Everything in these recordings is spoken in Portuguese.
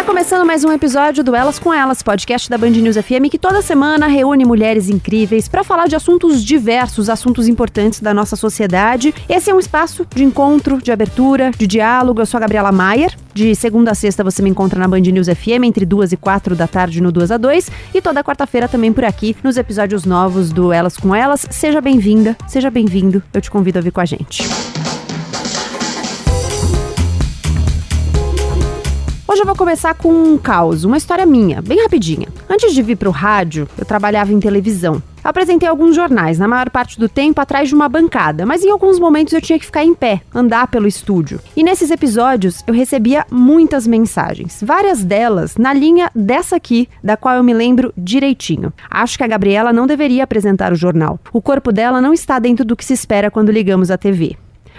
Está começando mais um episódio do Elas com Elas, podcast da Band News FM, que toda semana reúne mulheres incríveis para falar de assuntos diversos, assuntos importantes da nossa sociedade. Esse é um espaço de encontro, de abertura, de diálogo. Eu sou a Gabriela Maier. De segunda a sexta você me encontra na Band News FM entre duas e quatro da tarde no 2 a 2 e toda quarta-feira também por aqui nos episódios novos do Elas com Elas. Seja bem-vinda, seja bem-vindo. Eu te convido a vir com a gente. Hoje eu vou começar com um caos, uma história minha, bem rapidinha. Antes de vir para o rádio, eu trabalhava em televisão. Eu apresentei alguns jornais, na maior parte do tempo atrás de uma bancada, mas em alguns momentos eu tinha que ficar em pé, andar pelo estúdio. E nesses episódios eu recebia muitas mensagens, várias delas na linha dessa aqui, da qual eu me lembro direitinho. Acho que a Gabriela não deveria apresentar o jornal. O corpo dela não está dentro do que se espera quando ligamos a TV.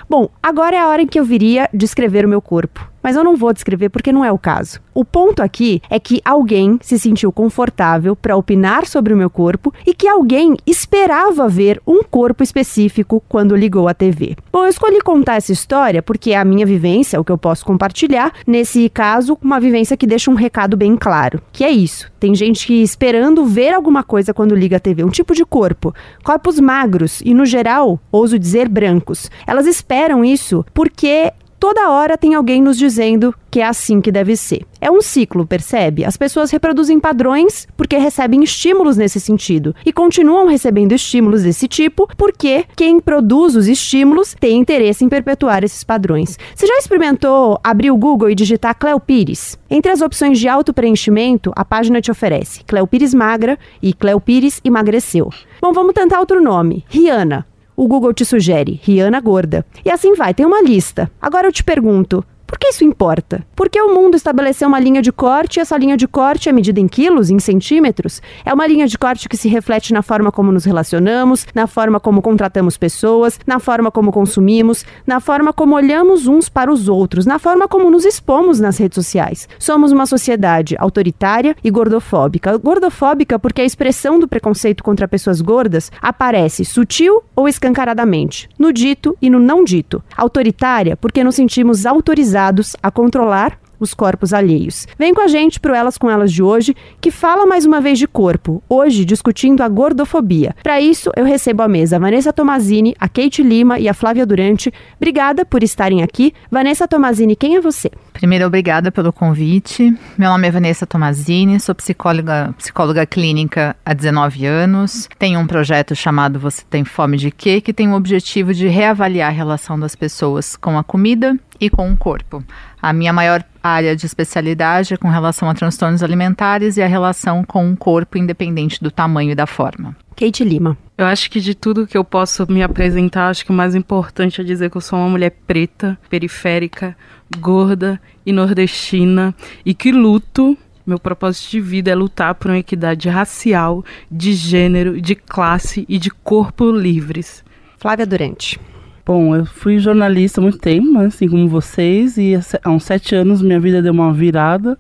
Bom, agora é a hora em que eu viria descrever o meu corpo. Mas eu não vou descrever porque não é o caso. O ponto aqui é que alguém se sentiu confortável para opinar sobre o meu corpo e que alguém esperava ver um corpo específico quando ligou a TV. Bom, eu escolhi contar essa história porque é a minha vivência, o que eu posso compartilhar. Nesse caso, uma vivência que deixa um recado bem claro, que é isso. Tem gente que esperando ver alguma coisa quando liga a TV, um tipo de corpo, corpos magros e no geral, ouso dizer brancos. Elas esperam isso porque toda hora tem alguém nos dizendo que é assim que deve ser. É um ciclo, percebe? As pessoas reproduzem padrões porque recebem estímulos nesse sentido e continuam recebendo estímulos desse tipo porque quem produz os estímulos tem interesse em perpetuar esses padrões. Você já experimentou abrir o Google e digitar Cleo Pires? Entre as opções de auto-preenchimento, a página te oferece Cleo Pires magra e Cleo Pires emagreceu. Bom, vamos tentar outro nome. Rihanna o Google te sugere Rihanna gorda. E assim vai, tem uma lista. Agora eu te pergunto, por que isso importa? Porque o mundo estabeleceu uma linha de corte e essa linha de corte é medida em quilos, em centímetros? É uma linha de corte que se reflete na forma como nos relacionamos, na forma como contratamos pessoas, na forma como consumimos, na forma como olhamos uns para os outros, na forma como nos expomos nas redes sociais. Somos uma sociedade autoritária e gordofóbica. Gordofóbica porque a expressão do preconceito contra pessoas gordas aparece sutil ou escancaradamente, no dito e no não dito. Autoritária porque nos sentimos autorizados a controlar os corpos alheios. Vem com a gente pro Elas com Elas de hoje, que fala mais uma vez de corpo, hoje discutindo a gordofobia. Para isso, eu recebo à mesa a Vanessa Tomazini, a Kate Lima e a Flávia Durante. Obrigada por estarem aqui. Vanessa Tomazini, quem é você? Primeiro, obrigada pelo convite. Meu nome é Vanessa Tomazini, sou psicóloga, psicóloga clínica há 19 anos. Tenho um projeto chamado Você Tem Fome de Quê? que tem o objetivo de reavaliar a relação das pessoas com a comida e com o corpo. A minha maior área de especialidade é com relação a transtornos alimentares e a relação com o corpo, independente do tamanho e da forma. Kate Lima. Eu acho que de tudo que eu posso me apresentar, acho que o mais importante é dizer que eu sou uma mulher preta, periférica, gorda e nordestina e que luto meu propósito de vida é lutar por uma equidade racial, de gênero, de classe e de corpo livres. Flávia Durante. Bom, eu fui jornalista há muito tempo, né, assim como vocês, e há uns sete anos minha vida deu uma virada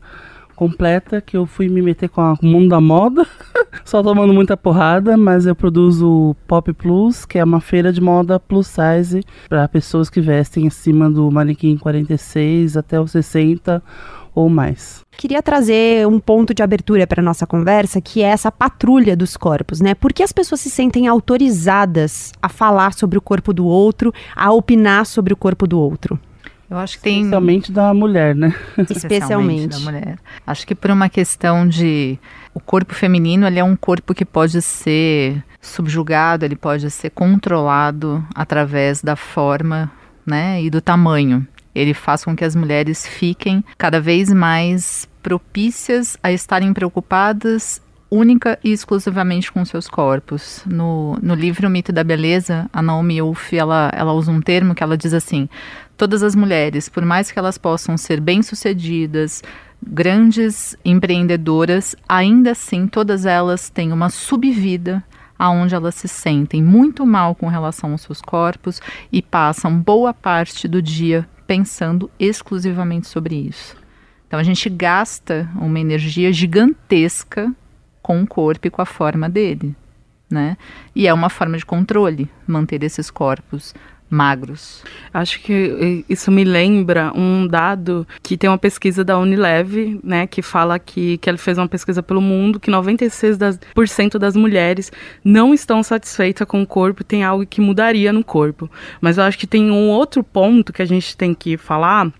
completa que eu fui me meter com, o mundo da moda, só tomando muita porrada, mas eu produzo o Pop Plus, que é uma feira de moda plus size para pessoas que vestem acima do manequim 46 até os 60 ou mais. Queria trazer um ponto de abertura para nossa conversa, que é essa patrulha dos corpos, né? Por que as pessoas se sentem autorizadas a falar sobre o corpo do outro, a opinar sobre o corpo do outro? Eu acho que tem. Especialmente da mulher, né? Especialmente da mulher. Acho que por uma questão de. O corpo feminino ele é um corpo que pode ser subjugado, ele pode ser controlado através da forma né, e do tamanho ele faz com que as mulheres fiquem cada vez mais propícias a estarem preocupadas única e exclusivamente com seus corpos. No, no livro O Mito da Beleza, a Naomi Wolf, ela, ela usa um termo que ela diz assim, todas as mulheres, por mais que elas possam ser bem-sucedidas, grandes empreendedoras, ainda assim todas elas têm uma subvida aonde elas se sentem muito mal com relação aos seus corpos e passam boa parte do dia pensando exclusivamente sobre isso. Então a gente gasta uma energia gigantesca com o corpo e com a forma dele, né? E é uma forma de controle manter esses corpos magros. Acho que isso me lembra um dado que tem uma pesquisa da Unilev, né, que fala que, que ele fez uma pesquisa pelo mundo que 96% das, por cento das mulheres não estão satisfeitas com o corpo, tem algo que mudaria no corpo. Mas eu acho que tem um outro ponto que a gente tem que falar,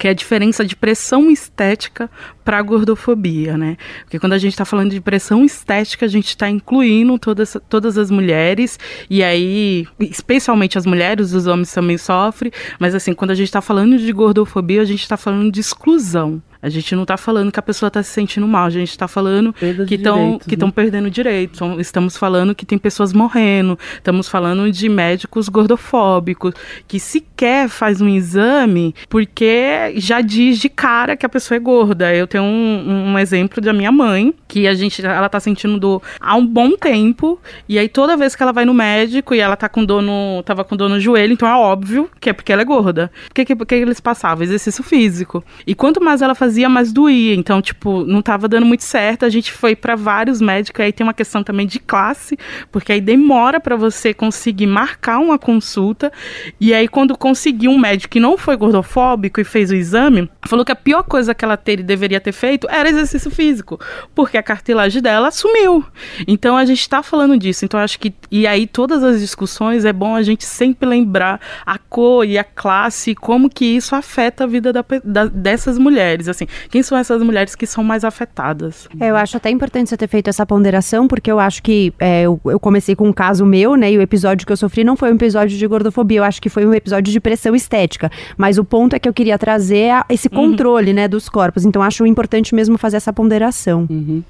que é a diferença de pressão estética para a gordofobia, né? Porque quando a gente está falando de pressão estética, a gente está incluindo todas, todas as mulheres, e aí, especialmente as mulheres, os homens também sofrem, mas assim, quando a gente está falando de gordofobia, a gente está falando de exclusão. A gente não está falando que a pessoa está se sentindo mal, a gente está falando Perda que estão que estão né? perdendo direitos. Estamos falando que tem pessoas morrendo, estamos falando de médicos gordofóbicos que sequer faz um exame porque já diz de cara que a pessoa é gorda. Eu tenho um, um exemplo da minha mãe que a gente ela tá sentindo dor há um bom tempo e aí toda vez que ela vai no médico e ela tá com dor no tava com dor no joelho, então é óbvio que é porque ela é gorda. Por que, que, que eles passavam? Exercício físico. E quanto mais ela fazia mas doía. Então, tipo, não estava dando muito certo. A gente foi para vários médicos. Aí tem uma questão também de classe, porque aí demora para você conseguir marcar uma consulta. E aí, quando conseguiu um médico que não foi gordofóbico e fez o exame, falou que a pior coisa que ela ter, deveria ter feito era exercício físico, porque a cartilagem dela sumiu. Então, a gente está falando disso. Então, acho que. E aí, todas as discussões é bom a gente sempre lembrar a cor e a classe e como que isso afeta a vida da, da, dessas mulheres. Assim, quem são essas mulheres que são mais afetadas? É, eu acho até importante você ter feito essa ponderação, porque eu acho que é, eu, eu, comecei com um caso meu, né, e o episódio que eu sofri não foi um episódio de gordofobia, eu acho que foi um episódio de pressão estética. Mas o ponto é que eu queria trazer esse uhum. controle, uhum. né, dos corpos. Então acho importante mesmo fazer essa ponderação. Uhum.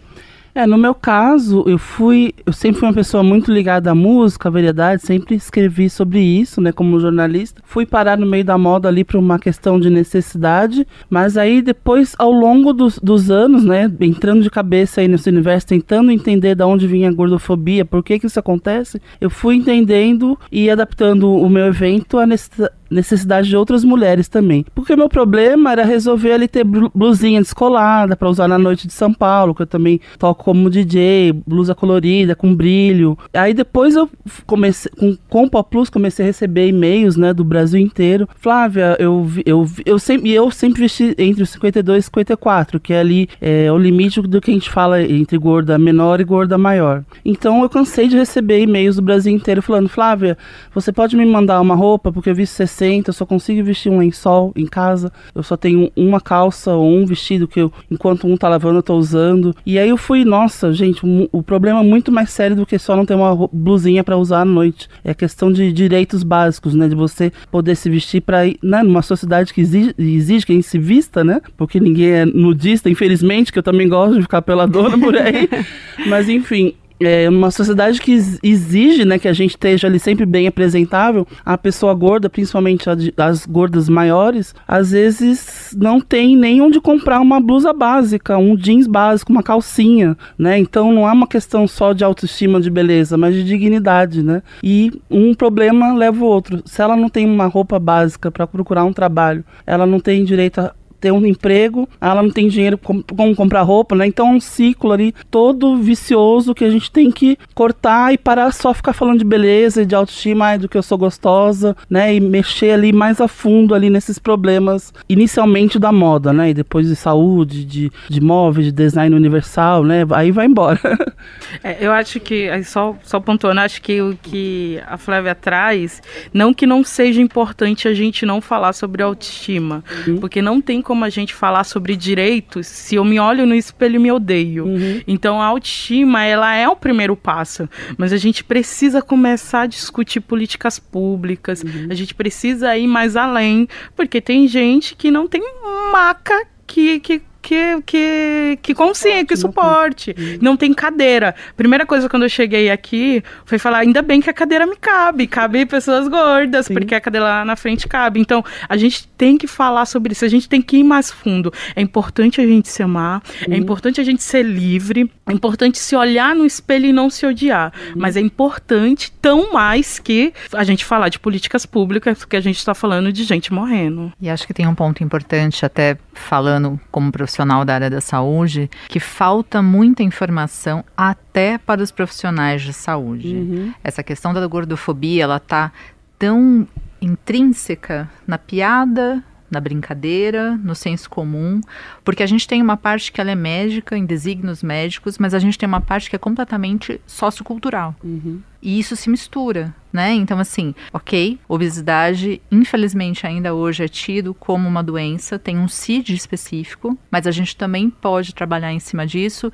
É, no meu caso, eu fui, eu sempre fui uma pessoa muito ligada à música, à variedade, sempre escrevi sobre isso, né, como jornalista. Fui parar no meio da moda ali por uma questão de necessidade, mas aí depois, ao longo dos, dos anos, né, entrando de cabeça aí nesse universo, tentando entender de onde vinha a gordofobia, por que que isso acontece, eu fui entendendo e adaptando o meu evento à necessidade necessidade de outras mulheres também. Porque meu problema era resolver ali ter blusinha descolada para usar na noite de São Paulo, que eu também toco como DJ, blusa colorida, com brilho. Aí depois eu comecei, com, com o Pop Plus, comecei a receber e-mails, né, do Brasil inteiro. Flávia, eu, eu, eu, sempre, eu sempre vesti entre os 52 e 54, que é ali é, o limite do que a gente fala entre gorda menor e gorda maior. Então eu cansei de receber e-mails do Brasil inteiro falando, Flávia, você pode me mandar uma roupa, porque eu vi 60 60, eu só consigo vestir um lençol em casa. Eu só tenho uma calça ou um vestido que eu, enquanto um tá lavando, eu tô usando. E aí eu fui, nossa, gente, o problema é muito mais sério do que só não ter uma blusinha para usar à noite. É a questão de direitos básicos, né? De você poder se vestir para ir, né? Numa sociedade que exige, exige que a gente se vista, né? Porque ninguém é nudista, infelizmente, que eu também gosto de ficar pela dona por aí. Mas enfim, é uma sociedade que exige né, que a gente esteja ali sempre bem apresentável, a pessoa gorda, principalmente as gordas maiores, às vezes não tem nem onde comprar uma blusa básica, um jeans básico, uma calcinha, né? Então não é uma questão só de autoestima, de beleza, mas de dignidade, né? E um problema leva o outro. Se ela não tem uma roupa básica para procurar um trabalho, ela não tem direito a ter um emprego, ela não tem dinheiro como, comprar roupa, né? Então é um ciclo ali todo vicioso que a gente tem que cortar e parar só ficar falando de beleza e de autoestima, do que eu sou gostosa, né? E mexer ali mais a fundo ali nesses problemas, inicialmente da moda, né? E depois de saúde, de, de móveis, de design universal, né? Aí vai embora. É, eu acho que, só, só pontuando, acho que o que a Flávia traz, não que não seja importante a gente não falar sobre autoestima, uhum. porque não tem como como a gente falar sobre direitos se eu me olho no espelho e me odeio. Uhum. Então a autoestima, ela é o primeiro passo, mas a gente precisa começar a discutir políticas públicas, uhum. a gente precisa ir mais além, porque tem gente que não tem maca que, que que, que, que consciente, que suporte. Não tem cadeira. Primeira coisa quando eu cheguei aqui foi falar, ainda bem que a cadeira me cabe, cabe pessoas gordas, Sim. porque a cadeira lá na frente cabe. Então, a gente tem que falar sobre isso, a gente tem que ir mais fundo. É importante a gente se amar, é uhum. é importante a gente ser livre, é importante se olhar no espelho e não se odiar. Uhum. Mas é importante tão mais que a gente falar de políticas públicas, porque a gente está falando de gente morrendo. E acho que tem um ponto importante, até falando como profissional da área da saúde que falta muita informação até para os profissionais de saúde. Uhum. Essa questão da gordofobia, ela está tão intrínseca na piada, na brincadeira, no senso comum, porque a gente tem uma parte que ela é médica, em desígnios médicos, mas a gente tem uma parte que é completamente sociocultural. Uhum. E isso se mistura, né? Então, assim, ok, obesidade, infelizmente, ainda hoje é tido como uma doença, tem um CID específico, mas a gente também pode trabalhar em cima disso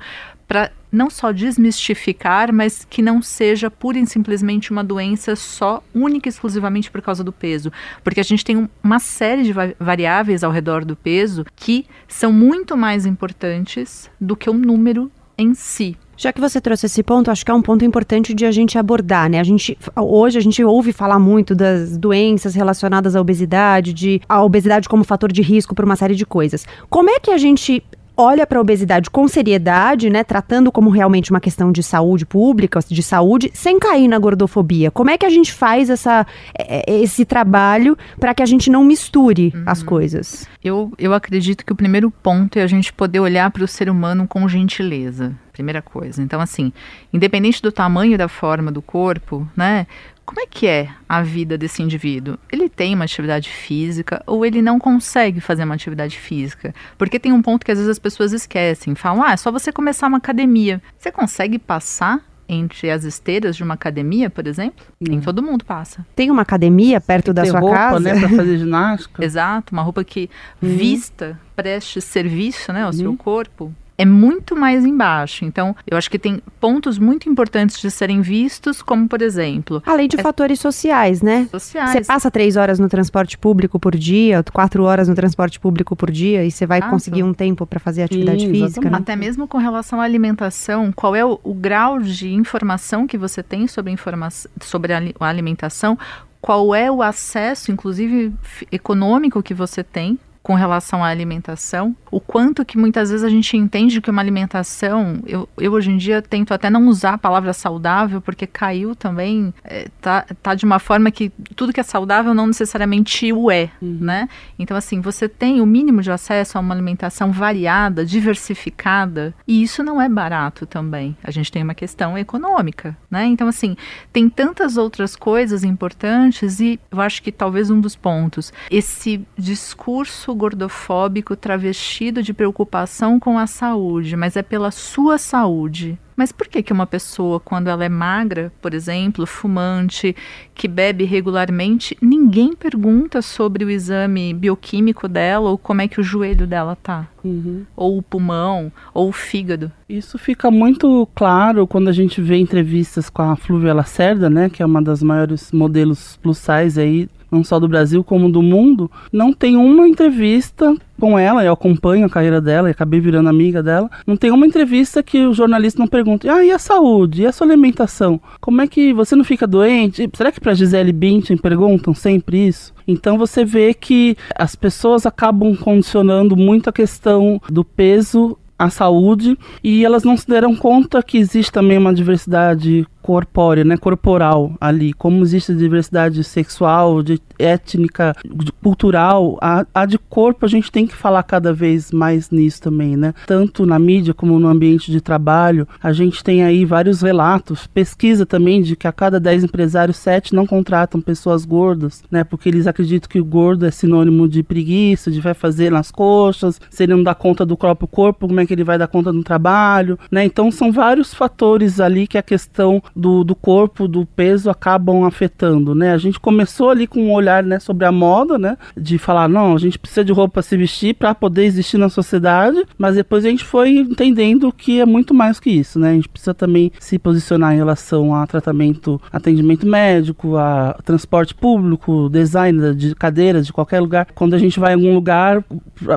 para não só desmistificar, mas que não seja pura e simplesmente uma doença só, única e exclusivamente por causa do peso. Porque a gente tem uma série de variáveis ao redor do peso que são muito mais importantes do que o número em si. Já que você trouxe esse ponto, acho que é um ponto importante de a gente abordar, né? A gente hoje a gente ouve falar muito das doenças relacionadas à obesidade, de a obesidade como fator de risco para uma série de coisas. Como é que a gente olha para a obesidade com seriedade, né, tratando como realmente uma questão de saúde pública, de saúde, sem cair na gordofobia. Como é que a gente faz essa, é, é, esse trabalho para que a gente não misture uhum. as coisas? Eu, eu acredito que o primeiro ponto é a gente poder olhar para o ser humano com gentileza. Primeira coisa. Então, assim, independente do tamanho da forma do corpo, né? Como é que é a vida desse indivíduo? Ele tem uma atividade física ou ele não consegue fazer uma atividade física? Porque tem um ponto que às vezes as pessoas esquecem, falam: "Ah, é só você começar uma academia". Você consegue passar entre as esteiras de uma academia, por exemplo? Hum. Nem todo mundo passa. Tem uma academia perto da sua roupa, casa? né, para fazer ginástica. Exato, uma roupa que uhum. vista, preste serviço, né, ao uhum. seu corpo é muito mais embaixo. Então, eu acho que tem pontos muito importantes de serem vistos, como por exemplo. Além de é... fatores sociais, né? Sociais. Você passa três horas no transporte público por dia, quatro horas no transporte público por dia, e você vai conseguir um tempo para fazer atividade Sim, física. Né? Até mesmo com relação à alimentação, qual é o, o grau de informação que você tem sobre, informa sobre a, a alimentação? Qual é o acesso, inclusive econômico, que você tem com relação à alimentação, o quanto que muitas vezes a gente entende que uma alimentação, eu, eu hoje em dia tento até não usar a palavra saudável, porque caiu também, é, tá, tá de uma forma que tudo que é saudável não necessariamente o é, uhum. né? Então, assim, você tem o mínimo de acesso a uma alimentação variada, diversificada, e isso não é barato também. A gente tem uma questão econômica, né? Então, assim, tem tantas outras coisas importantes e eu acho que talvez um dos pontos, esse discurso gordofóbico travestido de preocupação com a saúde, mas é pela sua saúde. Mas por que que uma pessoa, quando ela é magra, por exemplo, fumante, que bebe regularmente, ninguém pergunta sobre o exame bioquímico dela ou como é que o joelho dela tá? Uhum. Ou o pulmão, ou o fígado? Isso fica muito claro quando a gente vê entrevistas com a Flúvia Lacerda, né, que é uma das maiores modelos plus size aí não só do Brasil como do mundo, não tem uma entrevista com ela, eu acompanho a carreira dela e acabei virando amiga dela. Não tem uma entrevista que o jornalista não pergunte: "Ah, e a saúde? E a sua alimentação? Como é que você não fica doente?" Será que para Gisele Bündchen perguntam sempre isso? Então você vê que as pessoas acabam condicionando muito a questão do peso à saúde e elas não se deram conta que existe também uma diversidade corpórea, né, corporal ali, como existe diversidade sexual, de étnica, de cultural, a, a, de corpo a gente tem que falar cada vez mais nisso também, né? Tanto na mídia como no ambiente de trabalho, a gente tem aí vários relatos, pesquisa também de que a cada 10 empresários, 7 não contratam pessoas gordas, né? Porque eles acreditam que o gordo é sinônimo de preguiça, de vai fazer nas coxas, se ele não dá conta do próprio corpo, como é que ele vai dar conta do trabalho, né? Então são vários fatores ali que a questão do, do corpo, do peso acabam afetando, né? A gente começou ali com um olhar, né, sobre a moda, né, de falar, não, a gente precisa de roupa para se vestir para poder existir na sociedade, mas depois a gente foi entendendo que é muito mais que isso, né? A gente precisa também se posicionar em relação a tratamento, atendimento médico, a transporte público, design de cadeiras de qualquer lugar. Quando a gente vai em algum lugar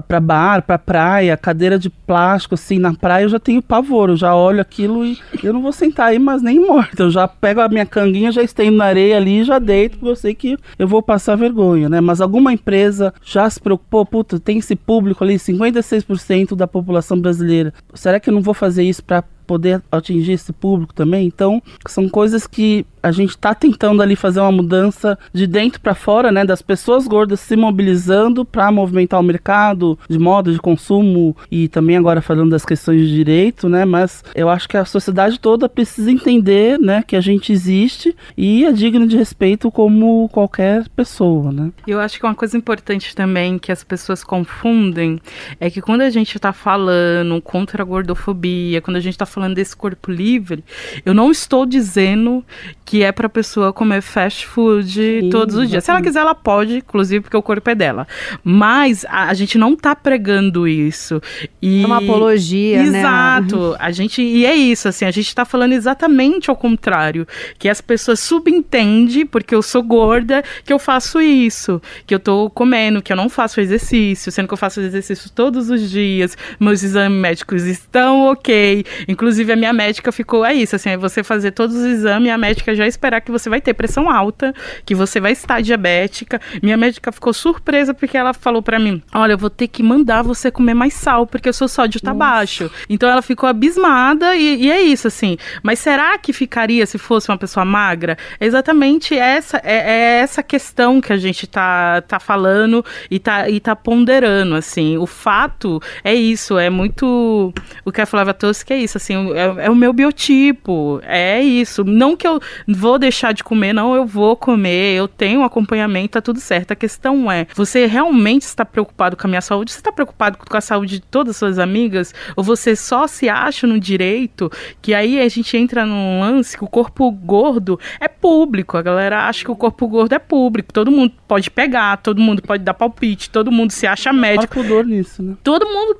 para bar, para praia, cadeira de plástico assim na praia, eu já tenho pavor, eu já olho aquilo e eu não vou sentar aí, mas nem morto então já pego a minha canguinha, já estendo na areia ali e já deito, porque eu sei que eu vou passar vergonha, né? Mas alguma empresa já se preocupou, puta, tem esse público ali, 56% da população brasileira. Será que eu não vou fazer isso para poder atingir esse público também. Então, são coisas que a gente está tentando ali fazer uma mudança de dentro para fora, né, das pessoas gordas se mobilizando para movimentar o mercado de moda, de consumo e também agora falando das questões de direito, né, mas eu acho que a sociedade toda precisa entender, né, que a gente existe e é digno de respeito como qualquer pessoa, né. Eu acho que uma coisa importante também que as pessoas confundem é que quando a gente está falando contra a gordofobia, quando a gente está falando desse corpo livre, eu não estou dizendo que é para pessoa comer fast food Sim, todos os dias. Se ela quiser, ela pode, inclusive porque o corpo é dela. Mas a, a gente não tá pregando isso. E... É uma apologia, Exato. né? Exato. A gente e é isso, assim, a gente tá falando exatamente ao contrário, que as pessoas subentendem porque eu sou gorda que eu faço isso, que eu tô comendo, que eu não faço exercício, sendo que eu faço exercício todos os dias, meus exames médicos estão OK. Inclusive a minha médica ficou é isso, assim, é você fazer todos os exames a médica já já esperar que você vai ter pressão alta, que você vai estar diabética. Minha médica ficou surpresa porque ela falou para mim: Olha, eu vou ter que mandar você comer mais sal, porque o seu sódio tá Nossa. baixo. Então ela ficou abismada e, e, é isso, assim. Mas será que ficaria se fosse uma pessoa magra? É exatamente essa, é, é, essa questão que a gente tá, tá falando e tá, e tá ponderando, assim. O fato é isso, é muito. O que a Flávia trouxe que é isso, assim, é, é o meu biotipo, é isso. Não que eu vou deixar de comer, não, eu vou comer, eu tenho um acompanhamento, tá tudo certo. A questão é, você realmente está preocupado com a minha saúde? Você está preocupado com a saúde de todas as suas amigas? Ou você só se acha no direito? Que aí a gente entra num lance que o corpo gordo é público. A galera acha que o corpo gordo é público. Todo mundo pode pegar, todo mundo pode dar palpite, todo mundo se acha médico. Nisso, né? Todo mundo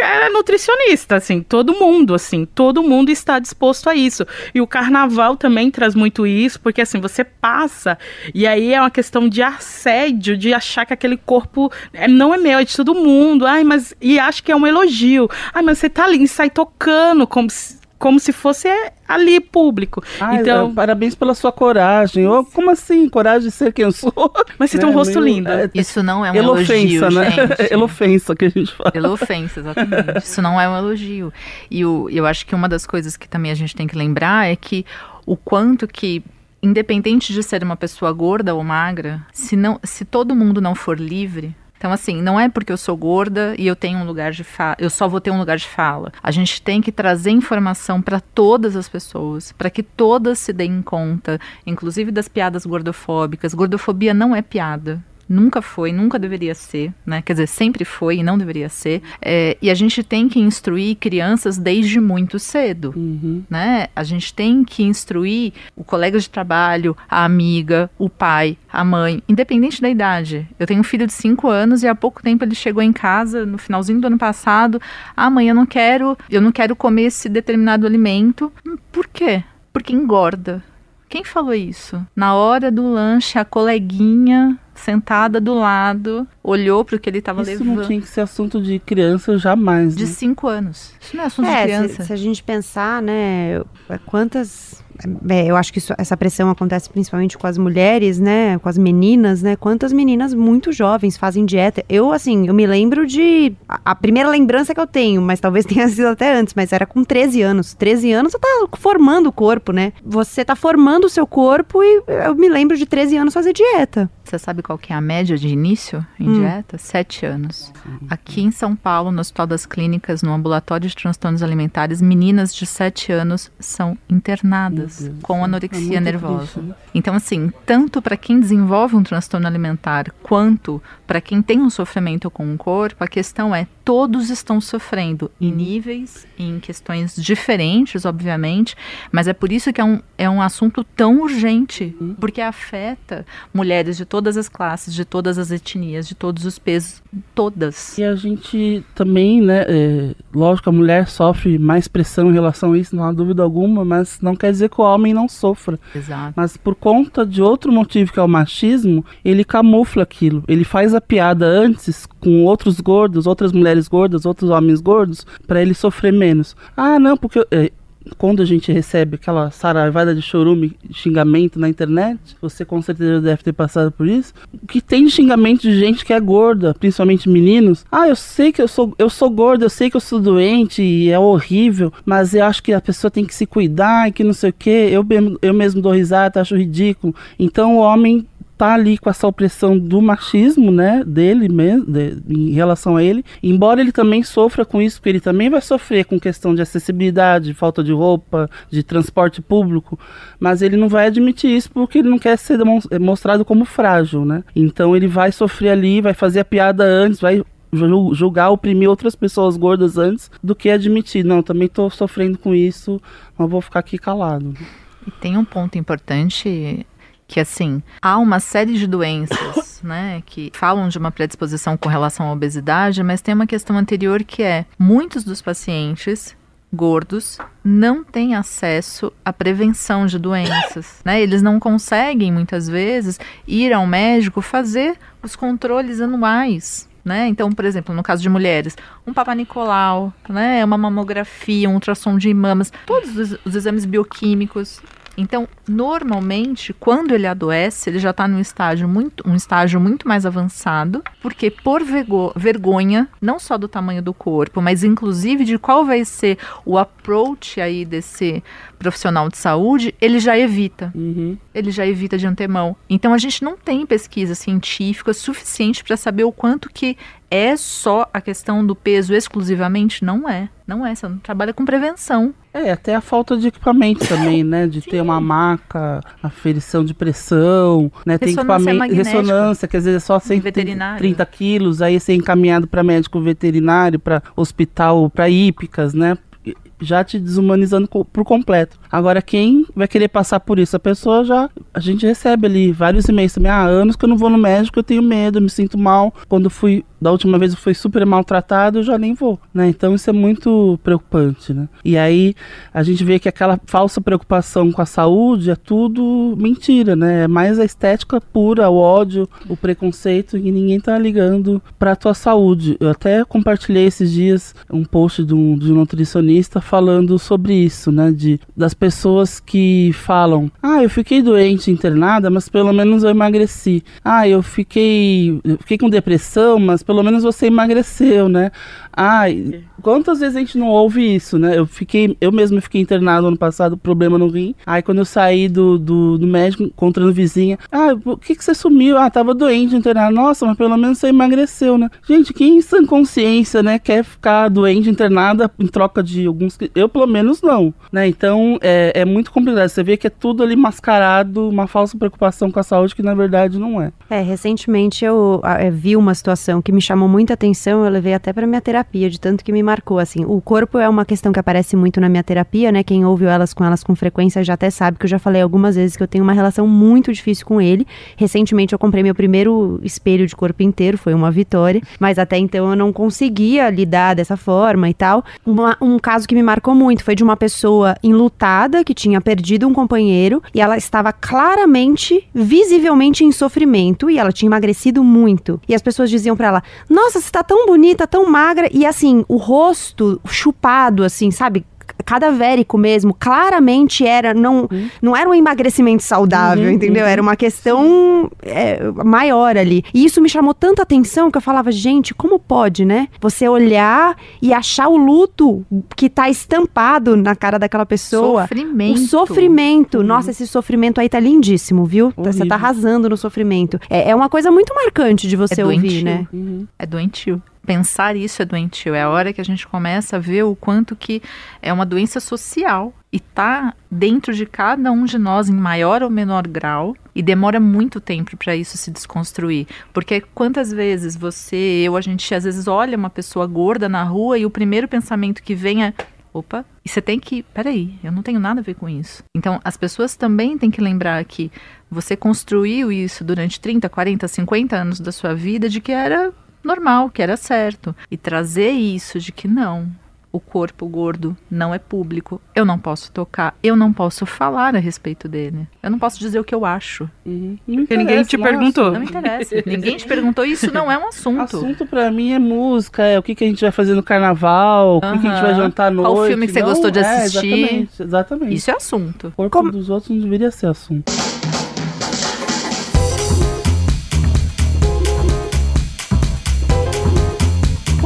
é nutricionista, assim, todo mundo, assim, todo mundo está disposto a isso. E o carnaval também traz muito isso, porque assim, você passa e aí é uma questão de assédio, de achar que aquele corpo é, não é meu, é de todo mundo. Ai, mas e acho que é um elogio. Ai, mas você tá ali e sai tocando como se como se fosse ali público. Ai, então, é, parabéns pela sua coragem. Oh, como assim, coragem de ser quem eu sou? Mas você né? tem um rosto lindo. É, Isso não é um elogio, né? gente. Elofensa que a gente fala. Elofensa, exatamente. Isso não é um elogio. E o, eu acho que uma das coisas que também a gente tem que lembrar é que o quanto que independente de ser uma pessoa gorda ou magra, se não, se todo mundo não for livre, então, assim, não é porque eu sou gorda e eu tenho um lugar de fala, eu só vou ter um lugar de fala. A gente tem que trazer informação para todas as pessoas, para que todas se deem conta, inclusive das piadas gordofóbicas. Gordofobia não é piada. Nunca foi, nunca deveria ser, né? Quer dizer, sempre foi e não deveria ser. É, e a gente tem que instruir crianças desde muito cedo, uhum. né? A gente tem que instruir o colega de trabalho, a amiga, o pai, a mãe, independente da idade. Eu tenho um filho de 5 anos e há pouco tempo ele chegou em casa, no finalzinho do ano passado, ah, mãe, eu não quero, eu não quero comer esse determinado alimento. Por quê? Porque engorda. Quem falou isso? Na hora do lanche, a coleguinha sentada do lado, olhou para o que ele estava levando. Isso não tinha que ser assunto de criança jamais. De né? cinco anos. Isso não é assunto é, de criança. Se, se, a gente pensar, né, quantas é, eu acho que isso, essa pressão acontece principalmente com as mulheres, né? Com as meninas, né? Quantas meninas muito jovens fazem dieta. Eu, assim, eu me lembro de. A, a, primeira lembrança que eu tenho, mas talvez tenha sido até antes, mas era com 13 anos. 13 anos você tá formando o corpo, né? Você tá formando o seu corpo e eu me lembro de 13 anos fazer dieta. Você sabe qual que é a média de início em hum. dieta? Sete anos. Aqui em São Paulo, no Hospital das Clínicas, no ambulatório de transtornos alimentares, meninas de sete anos são internadas com anorexia é nervosa. Triste, né? Então, assim, tanto para quem desenvolve um transtorno alimentar quanto para quem tem um sofrimento com o corpo, a questão é todos estão sofrendo em uhum. níveis, em questões diferentes, obviamente, mas é por isso que é um, é um assunto tão urgente, uhum. porque afeta mulheres de todas as classes, de todas as etnias, de todos os pesos, todas. E a gente também, né, é, lógico, a mulher sofre mais pressão em relação a isso, não há dúvida alguma, mas não quer dizer que o homem não sofra. Exato. Mas por conta de outro motivo que é o machismo, ele camufla aquilo. Ele faz a piada antes com outros gordos, outras mulheres gordas, outros homens gordos, para ele sofrer menos. Ah, não, porque é, quando a gente recebe aquela saraivada de chorume, xingamento na internet, você com certeza deve ter passado por isso. O que tem de xingamento de gente que é gorda, principalmente meninos? Ah, eu sei que eu sou, eu sou gorda, eu sei que eu sou doente e é horrível, mas eu acho que a pessoa tem que se cuidar e que não sei o que. Eu, eu mesmo dou risada, acho ridículo. Então o homem tá ali com essa opressão do machismo, né, dele mesmo, de, em relação a ele, embora ele também sofra com isso, porque ele também vai sofrer com questão de acessibilidade, falta de roupa, de transporte público, mas ele não vai admitir isso porque ele não quer ser mostrado como frágil, né? Então ele vai sofrer ali, vai fazer a piada antes, vai julgar, oprimir outras pessoas gordas antes do que admitir, não, também estou sofrendo com isso, mas vou ficar aqui calado. E tem um ponto importante que assim, há uma série de doenças, né, que falam de uma predisposição com relação à obesidade, mas tem uma questão anterior que é muitos dos pacientes gordos não têm acesso à prevenção de doenças, né? Eles não conseguem muitas vezes ir ao médico fazer os controles anuais, né? Então, por exemplo, no caso de mulheres, um Papa Nicolau, né? Uma mamografia, um ultrassom de mamas, todos os, os exames bioquímicos então, normalmente, quando ele adoece, ele já está num estágio muito, um estágio muito mais avançado, porque por vergonha, não só do tamanho do corpo, mas inclusive de qual vai ser o approach aí desse profissional de saúde, ele já evita. Uhum. Ele já evita de antemão. Então, a gente não tem pesquisa científica suficiente para saber o quanto que é só a questão do peso exclusivamente? Não é. Não é. Você não trabalha com prevenção. É, até a falta de equipamento também, né? De Sim. ter uma maca, aferição de pressão, né? Tem equipamento, ressonância, que às vezes é só 130 quilos, aí é encaminhado para médico veterinário, para hospital, para hípicas, né? Já te desumanizando por completo. Agora, quem vai querer passar por isso? A pessoa já. A gente recebe ali vários e-mails também. Há anos que eu não vou no médico, eu tenho medo, eu me sinto mal. Quando fui. Da última vez eu fui super maltratado, eu já nem vou, né? Então isso é muito preocupante, né? E aí a gente vê que aquela falsa preocupação com a saúde é tudo mentira, né? É mais a estética pura, o ódio, o preconceito e ninguém tá ligando pra tua saúde. Eu até compartilhei esses dias um post de um, de um nutricionista falando sobre isso, né? De, das pessoas que falam: Ah, eu fiquei doente internada, mas pelo menos eu emagreci. Ah, eu fiquei, eu fiquei com depressão, mas pelo menos você emagreceu, né? Ai, quantas vezes a gente não ouve isso, né? Eu fiquei, eu mesmo fiquei internado ano passado, problema no rim. Aí quando eu saí do, do, do médico, encontrando vizinha, ah, por que, que você sumiu? Ah, tava doente internado. Nossa, mas pelo menos você emagreceu, né? Gente, quem em sã consciência, né, quer ficar doente internada em troca de alguns. Eu, pelo menos, não, né? Então é, é muito complicado. Você vê que é tudo ali mascarado, uma falsa preocupação com a saúde que na verdade não é. É, recentemente eu, eu vi uma situação que me chamou muita atenção, eu levei até para minha terapia terapia, de tanto que me marcou, assim. O corpo é uma questão que aparece muito na minha terapia, né? Quem ouve elas com elas com frequência já até sabe que eu já falei algumas vezes que eu tenho uma relação muito difícil com ele. Recentemente eu comprei meu primeiro espelho de corpo inteiro, foi uma vitória, mas até então eu não conseguia lidar dessa forma e tal. Uma, um caso que me marcou muito foi de uma pessoa enlutada que tinha perdido um companheiro e ela estava claramente, visivelmente em sofrimento e ela tinha emagrecido muito. E as pessoas diziam para ela: "Nossa, você tá tão bonita, tão magra". E assim, o rosto chupado, assim, sabe? Cadavérico mesmo, claramente era não, uhum. não era um emagrecimento saudável, uhum, entendeu? Uhum. Era uma questão é, maior ali. E isso me chamou tanta atenção que eu falava, gente, como pode, né? Você olhar e achar o luto que tá estampado na cara daquela pessoa. Sofrimento. O sofrimento. Uhum. Nossa, esse sofrimento aí tá lindíssimo, viu? Você tá arrasando no sofrimento. É, é uma coisa muito marcante de você é ouvir, né? Uhum. É doentio pensar isso é doentio. É a hora que a gente começa a ver o quanto que é uma doença social e tá dentro de cada um de nós em maior ou menor grau e demora muito tempo para isso se desconstruir. Porque quantas vezes você, eu, a gente às vezes olha uma pessoa gorda na rua e o primeiro pensamento que vem é opa, e você tem que, peraí, eu não tenho nada a ver com isso. Então, as pessoas também têm que lembrar que você construiu isso durante 30, 40, 50 anos da sua vida de que era normal, que era certo. E trazer isso de que não, o corpo gordo não é público. Eu não posso tocar, eu não posso falar a respeito dele. Eu não posso dizer o que eu acho. Uhum. Porque ninguém te perguntou. Não interessa. ninguém te perguntou, isso não é um assunto. Assunto pra mim é música, é o que, que a gente vai fazer no carnaval, o que, que a gente vai jantar à noite. Qual filme que você não, gostou de é, assistir. exatamente, exatamente. Isso é assunto. O corpo Como- dos outros não deveria ser assunto.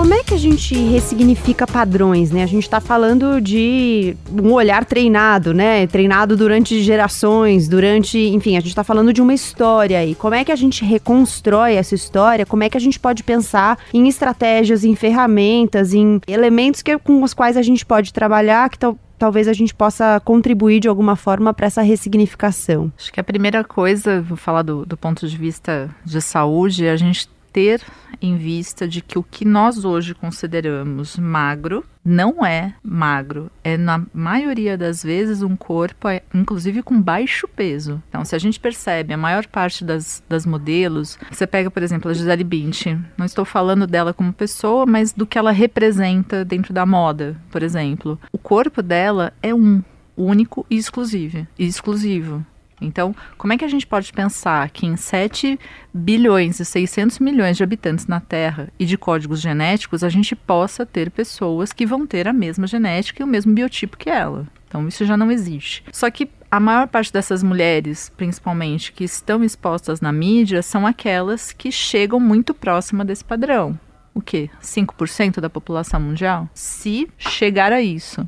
Como é que a gente ressignifica padrões, né? A gente tá falando de um olhar treinado, né? Treinado durante gerações, durante, enfim, a gente tá falando de uma história aí. Como é que a gente reconstrói essa história? Como é que a gente pode pensar em estratégias, em ferramentas, em elementos que, com os quais a gente pode trabalhar que tal, talvez a gente possa contribuir de alguma forma para essa ressignificação? Acho que a primeira coisa, vou falar do, do ponto de vista de saúde, é a gente ter em vista de que o que nós hoje consideramos magro não é magro, é na maioria das vezes um corpo, é, inclusive com baixo peso. Então, se a gente percebe a maior parte das, das modelos, você pega, por exemplo, a Gisele Bündchen, não estou falando dela como pessoa, mas do que ela representa dentro da moda, por exemplo. O corpo dela é um, único e exclusivo. E exclusivo. Então, como é que a gente pode pensar que em 7 bilhões e 600 milhões de habitantes na Terra e de códigos genéticos, a gente possa ter pessoas que vão ter a mesma genética e o mesmo biotipo que ela? Então, isso já não existe. Só que a maior parte dessas mulheres, principalmente, que estão expostas na mídia, são aquelas que chegam muito próxima desse padrão. O quê? 5% da população mundial? Se chegar a isso.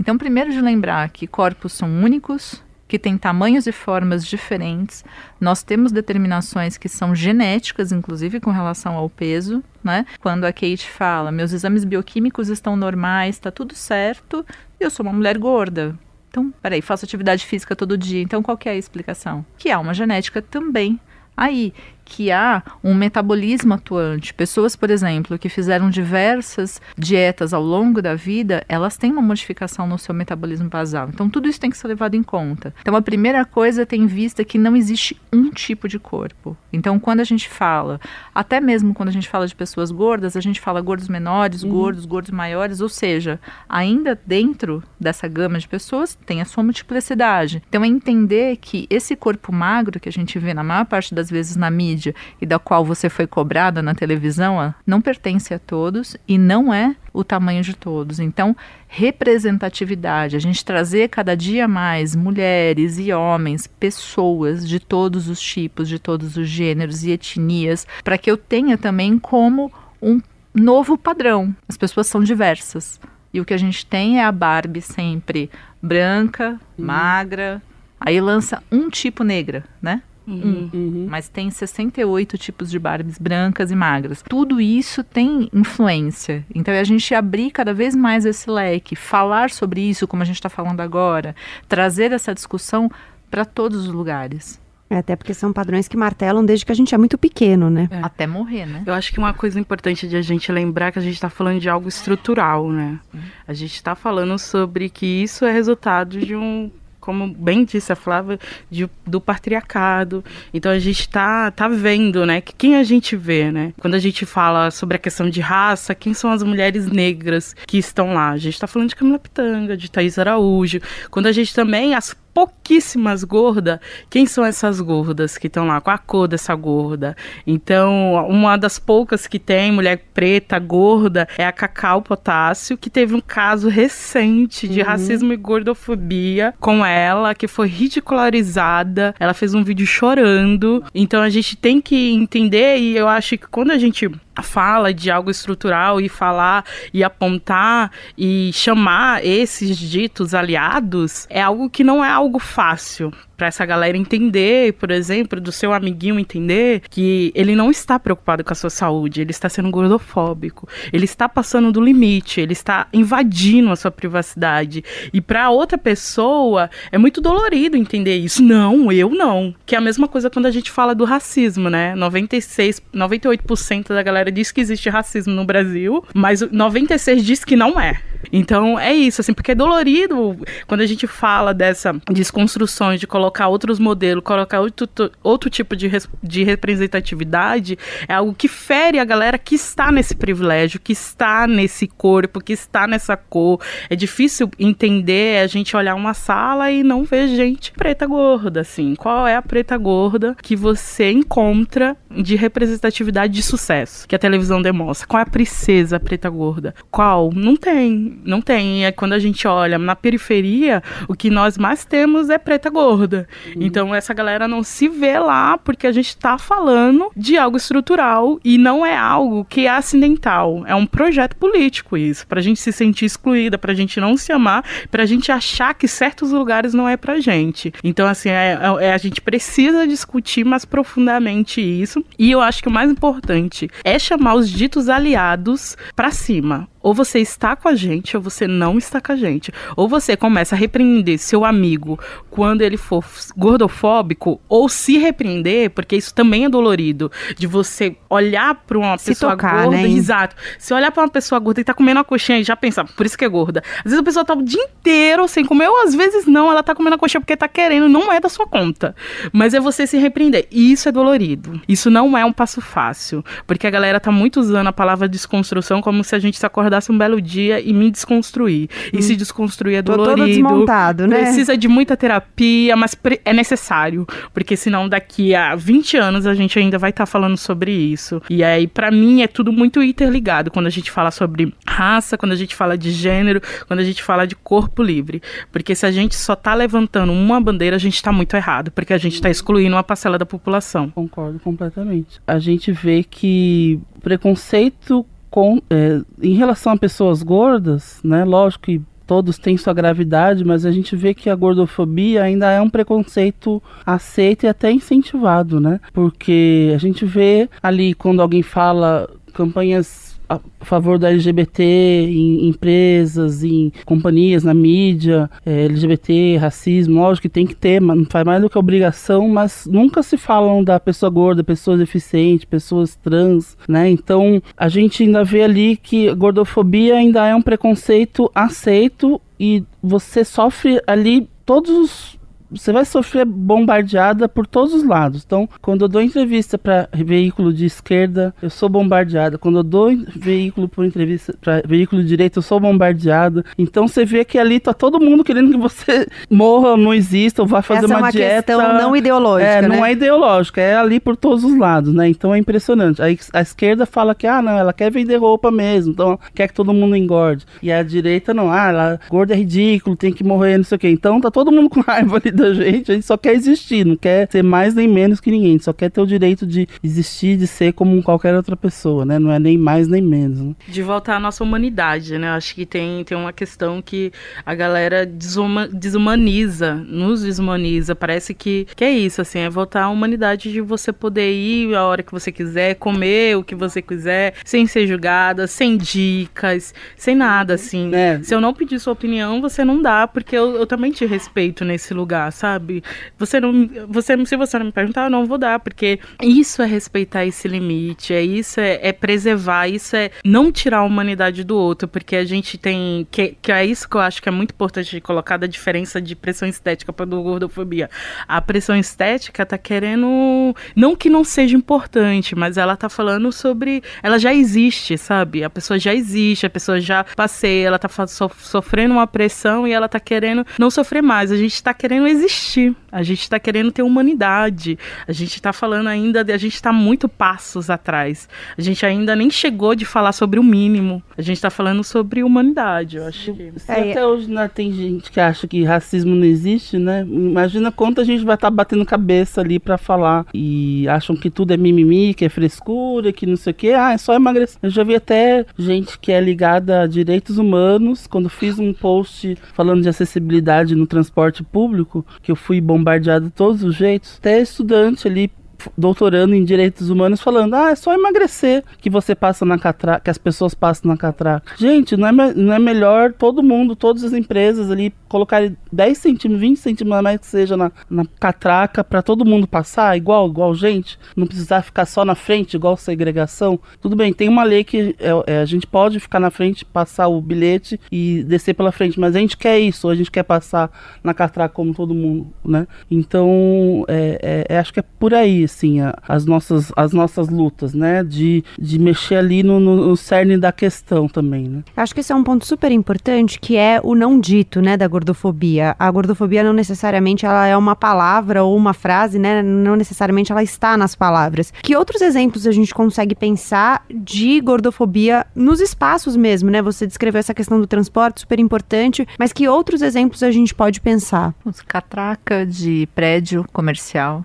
Então, primeiro de lembrar que corpos são únicos, que têm tamanhos e formas diferentes. Nós temos determinações que são genéticas, inclusive com relação ao peso, né? Quando a Kate fala, meus exames bioquímicos estão normais, está tudo certo, eu sou uma mulher gorda. Então, peraí, faço atividade física todo dia. Então, qual é a explicação? Que há uma genética também aí que há um metabolismo atuante. Pessoas, por exemplo, que fizeram diversas dietas ao longo da vida, elas têm uma modificação no seu metabolismo basal. Então, tudo isso tem que ser levado em conta. Então, a primeira coisa ter em vista que não existe um tipo de corpo. Então, quando a gente fala, até mesmo quando a gente fala de pessoas gordas, a gente fala gordos menores, uhum. gordos, gordos maiores, ou seja, ainda dentro dessa gama de pessoas tem a sua multiplicidade. Então, é entender que esse corpo magro que a gente vê na maior parte das vezes na mídia e da qual você foi cobrada na televisão, não pertence a todos e não é o tamanho de todos. Então, representatividade, a gente trazer cada dia mais mulheres e homens, pessoas de todos os tipos, de todos os gêneros e etnias, para que eu tenha também como um novo padrão. As pessoas são diversas. E o que a gente tem é a Barbie sempre branca, uhum. magra. Aí lança um tipo negra, né? Uhum. Um, mas tem 68 tipos de Barbies brancas e magras. Tudo isso tem influência. Então é a gente abrir cada vez mais esse leque, falar sobre isso, como a gente está falando agora, trazer essa discussão para todos os lugares. É, até porque são padrões que martelam desde que a gente é muito pequeno, né? É. Até morrer, né? Eu acho que uma coisa importante de a gente lembrar é que a gente está falando de algo estrutural, né? A gente está falando sobre que isso é resultado de um como bem disse a Flávia, de, do patriarcado. Então a gente tá, tá vendo, né? Que quem a gente vê, né? Quando a gente fala sobre a questão de raça, quem são as mulheres negras que estão lá? A gente tá falando de Camila Pitanga, de Thaís Araújo. Quando a gente também, as pouquíssimas gordas. Quem são essas gordas que estão lá? Qual a cor dessa gorda? Então, uma das poucas que tem, mulher preta, gorda, é a Cacau Potássio, que teve um caso recente de uhum. racismo e gordofobia com ela, que foi ridicularizada. Ela fez um vídeo chorando. Então, a gente tem que entender, e eu acho que quando a gente fala de algo estrutural e falar e apontar e chamar esses ditos aliados é algo que não é algo fácil para essa galera entender, por exemplo, do seu amiguinho entender que ele não está preocupado com a sua saúde, ele está sendo gordofóbico, ele está passando do limite, ele está invadindo a sua privacidade. E para outra pessoa é muito dolorido entender isso. Não, eu não. Que é a mesma coisa quando a gente fala do racismo, né? 96, 98% da galera diz que existe racismo no Brasil, mas 96 diz que não é. Então é isso, assim, porque é dolorido quando a gente fala dessa desconstrução de colocar colocar outros modelos, colocar outro, outro tipo de, de representatividade, é algo que fere a galera que está nesse privilégio, que está nesse corpo, que está nessa cor. É difícil entender a gente olhar uma sala e não ver gente preta gorda, assim. Qual é a preta gorda que você encontra de representatividade de sucesso que a televisão demonstra? Qual é a princesa preta gorda? Qual? Não tem, não tem. É quando a gente olha na periferia, o que nós mais temos é preta gorda. Uhum. Então essa galera não se vê lá porque a gente está falando de algo estrutural e não é algo que é acidental. É um projeto político isso, pra gente se sentir excluída, pra gente não se amar, pra gente achar que certos lugares não é pra gente. Então assim, é, é, a gente precisa discutir mais profundamente isso. E eu acho que o mais importante é chamar os ditos aliados para cima. Ou você está com a gente ou você não está com a gente. Ou você começa a repreender seu amigo quando ele for gordofóbico, ou se repreender, porque isso também é dolorido, de você olhar para uma se pessoa tocar, gorda, né? exato. Se olhar para uma pessoa gorda e tá comendo a coxinha e já pensa, por isso que é gorda. Às vezes a pessoa tá o dia inteiro sem comer, ou às vezes não, ela tá comendo a coxinha porque tá querendo, não é da sua conta. Mas é você se repreender. E isso é dolorido. Isso não é um passo fácil, porque a galera tá muito usando a palavra desconstrução como se a gente se acordasse acordasse um belo dia e me desconstruir. Hum. E se desconstruir é dolorido. Tô todo desmontado, né? Precisa de muita terapia, mas é necessário. Porque senão daqui a 20 anos a gente ainda vai estar tá falando sobre isso. E aí, para mim, é tudo muito interligado quando a gente fala sobre raça, quando a gente fala de gênero, quando a gente fala de corpo livre. Porque se a gente só tá levantando uma bandeira, a gente tá muito errado. Porque a gente tá excluindo uma parcela da população. Concordo completamente. A gente vê que preconceito com, é, em relação a pessoas gordas, né? Lógico que todos têm sua gravidade, mas a gente vê que a gordofobia ainda é um preconceito aceito e até incentivado, né? Porque a gente vê ali quando alguém fala campanhas a favor da LGBT em empresas, em companhias, na mídia, é, LGBT, racismo, lógico que tem que ter, mas não faz mais do que obrigação, mas nunca se falam da pessoa gorda, pessoas deficientes, pessoas trans, né? Então a gente ainda vê ali que gordofobia ainda é um preconceito aceito e você sofre ali todos os você vai sofrer bombardeada por todos os lados. Então, quando eu dou entrevista para veículo de esquerda, eu sou bombardeada. Quando eu dou veículo por entrevista para veículo de direita, eu sou bombardeada. Então, você vê que ali tá todo mundo querendo que você morra, não exista, ou vá fazer Essa uma, é uma dieta. questão não ideológica, É, não né? é ideológica, é ali por todos os lados, né? Então é impressionante. A, a esquerda fala que, ah, não, ela quer vender roupa mesmo, então quer que todo mundo engorde. E a direita não, ah, ela, gorda é ridículo, tem que morrer, não sei o quê. Então tá todo mundo com raiva ali da gente, a gente só quer existir, não quer ser mais nem menos que ninguém, só quer ter o direito de existir, de ser como qualquer outra pessoa, né? Não é nem mais nem menos. Né? De voltar à nossa humanidade, né? Acho que tem, tem uma questão que a galera desuma, desumaniza, nos desumaniza. Parece que, que é isso, assim, é voltar à humanidade de você poder ir a hora que você quiser, comer o que você quiser, sem ser julgada, sem dicas, sem nada, assim. É. Se eu não pedir sua opinião, você não dá, porque eu, eu também te respeito nesse lugar, sabe? Você não, você, se você não me perguntar, eu não vou dar, porque isso é respeitar esse limite, é isso, é, é preservar, isso é não tirar a humanidade do outro, porque a gente tem, que, que é isso que eu acho que é muito importante de colocar da diferença de pressão estética para do gordofobia. A pressão estética tá querendo, não que não seja importante, mas ela tá falando sobre, ela já existe, sabe? A pessoa já existe, a pessoa já passeia, ela tá so, sofrendo uma pressão e ela tá querendo não sofrer mais, a gente tá querendo existir a gente está querendo ter humanidade. A gente está falando ainda, de, a gente está muito passos atrás. A gente ainda nem chegou de falar sobre o mínimo. A gente está falando sobre humanidade, eu acho que. Se é, até hoje né, tem gente que acha que racismo não existe, né? Imagina quanto a gente vai estar tá batendo cabeça ali para falar. E acham que tudo é mimimi, que é frescura, que não sei o que. Ah, é só emagrecer. Eu já vi até gente que é ligada a direitos humanos. Quando fiz um post falando de acessibilidade no transporte público, que eu fui bombardeado de todos os jeitos. Até estudante ali doutorando em direitos humanos falando: ah, é só emagrecer que você passa na catraca, que as pessoas passam na catraca. Gente, não é, não é melhor todo mundo, todas as empresas ali colocarem 10 centímetros, 20 centímetros mais que seja na, na catraca para todo mundo passar, igual, igual gente, não precisar ficar só na frente, igual segregação. Tudo bem, tem uma lei que é, é, a gente pode ficar na frente, passar o bilhete e descer pela frente, mas a gente quer isso, a gente quer passar na catraca como todo mundo, né? Então, é, é, é acho que é por aí, assim, a, as, nossas, as nossas lutas, né? De, de mexer ali no, no, no cerne da questão também, né? Acho que esse é um ponto super importante, que é o não dito, né, da gordofobia. A gordofobia não necessariamente ela é uma palavra ou uma frase, né? Não necessariamente ela está nas palavras. Que outros exemplos a gente consegue pensar de gordofobia nos espaços mesmo, né? Você descreveu essa questão do transporte, super importante, mas que outros exemplos a gente pode pensar? Os catraca de prédio comercial.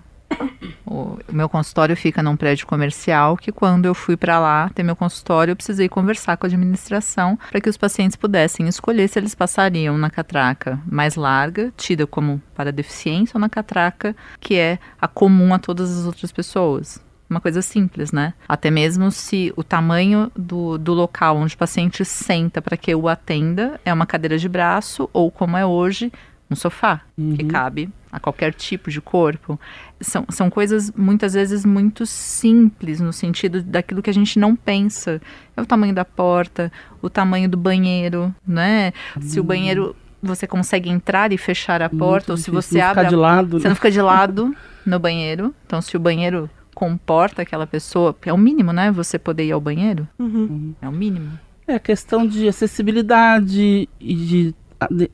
O meu consultório fica num prédio comercial que quando eu fui para lá ter meu consultório, eu precisei conversar com a administração para que os pacientes pudessem escolher se eles passariam na catraca mais larga, tida como para deficiência, ou na catraca que é a comum a todas as outras pessoas uma coisa simples, né? Até mesmo se o tamanho do, do local onde o paciente senta para que eu o atenda é uma cadeira de braço ou como é hoje, um sofá uhum. que cabe a qualquer tipo de corpo. São, são coisas muitas vezes muito simples no sentido daquilo que a gente não pensa. É o tamanho da porta, o tamanho do banheiro, né? Uhum. Se o banheiro você consegue entrar e fechar a porta, muito ou se você abre. De lado, você né? não fica de lado no banheiro. Então, se o banheiro comporta aquela pessoa, é o mínimo, né? Você poder ir ao banheiro. Uhum. É o mínimo. É questão de acessibilidade e de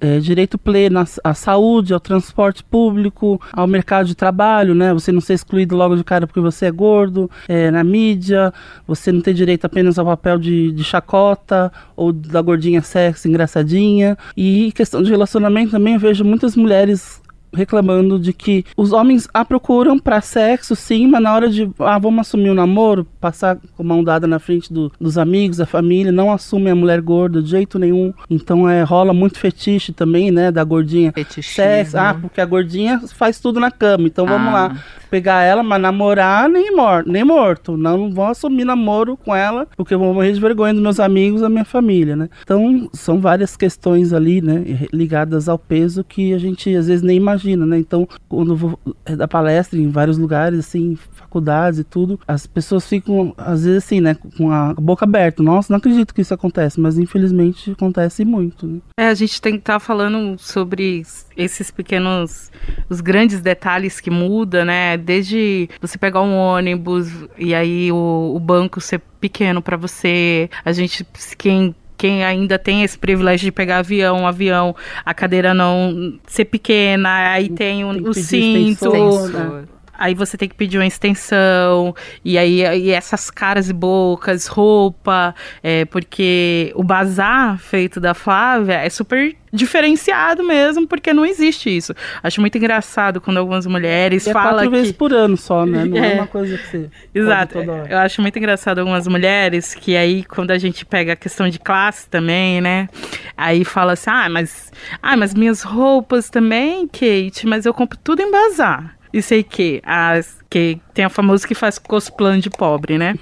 é, direito pleno à, à, saúde, ao transporte público, ao mercado de trabalho, né? Você não ser excluído logo de cara porque você é gordo, é, na mídia, você não ter direito apenas ao papel de, de chacota ou da gordinha sexy, engraçadinha. E questão de relacionamento também, eu vejo muitas mulheres reclamando de que os homens a procuram para sexo, sim, mas na hora de, ah, vamos assumir o um namoro, passar com mão dada na frente do, dos amigos, da família, não assume a mulher gorda de jeito nenhum. Então é, rola muito fetiche também, né, da gordinha. Fetichismo. Sexo, ah, porque a gordinha faz tudo na cama, então vamos ah. lá pegar ela, mas namorar nem morto, nem morto. Não vão assumir namoro com ela, porque eu vou morrer de vergonha dos meus amigos, da minha família, né? Então, são várias questões ali, né, ligadas ao peso que a gente às vezes nem imagina, né? Então, quando eu vou é, dar palestra em vários lugares, assim, faculdades e tudo, as pessoas ficam, às vezes assim, né, com a boca aberta. Nossa, não acredito que isso acontece, mas infelizmente acontece muito, né? É, a gente tem que estar tá falando sobre esses pequenos, os grandes detalhes que muda, né? Desde você pegar um ônibus e aí o, o banco ser pequeno para você, a gente, quem quem ainda tem esse privilégio de pegar avião, avião, a cadeira não ser pequena, aí tem, o, tem o cinto. Né? Aí você tem que pedir uma extensão, e aí e essas caras e bocas, roupa, é, porque o bazar feito da Flávia é super diferenciado mesmo, porque não existe isso. Acho muito engraçado quando algumas mulheres e é falam quatro que... vezes por ano só, né? Não é, é uma coisa que você Exato. Eu acho muito engraçado algumas mulheres que aí quando a gente pega a questão de classe também, né? Aí fala assim: "Ah, mas ah, mas minhas roupas também, Kate, mas eu compro tudo em bazar" e sei que as que tem a famosa que faz cosplay de pobre, né?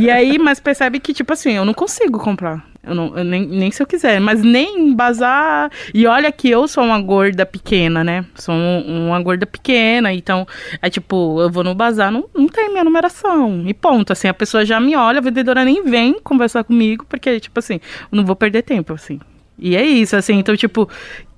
e aí, mas percebe que tipo assim, eu não consigo comprar. Eu não, eu nem, nem se eu quiser, mas nem bazar. E olha que eu sou uma gorda pequena, né? Sou um, uma gorda pequena, então é tipo, eu vou no bazar, não, não tem minha numeração. E ponto, assim, a pessoa já me olha, a vendedora nem vem conversar comigo, porque, tipo assim, eu não vou perder tempo, assim. E é isso, assim, então, tipo,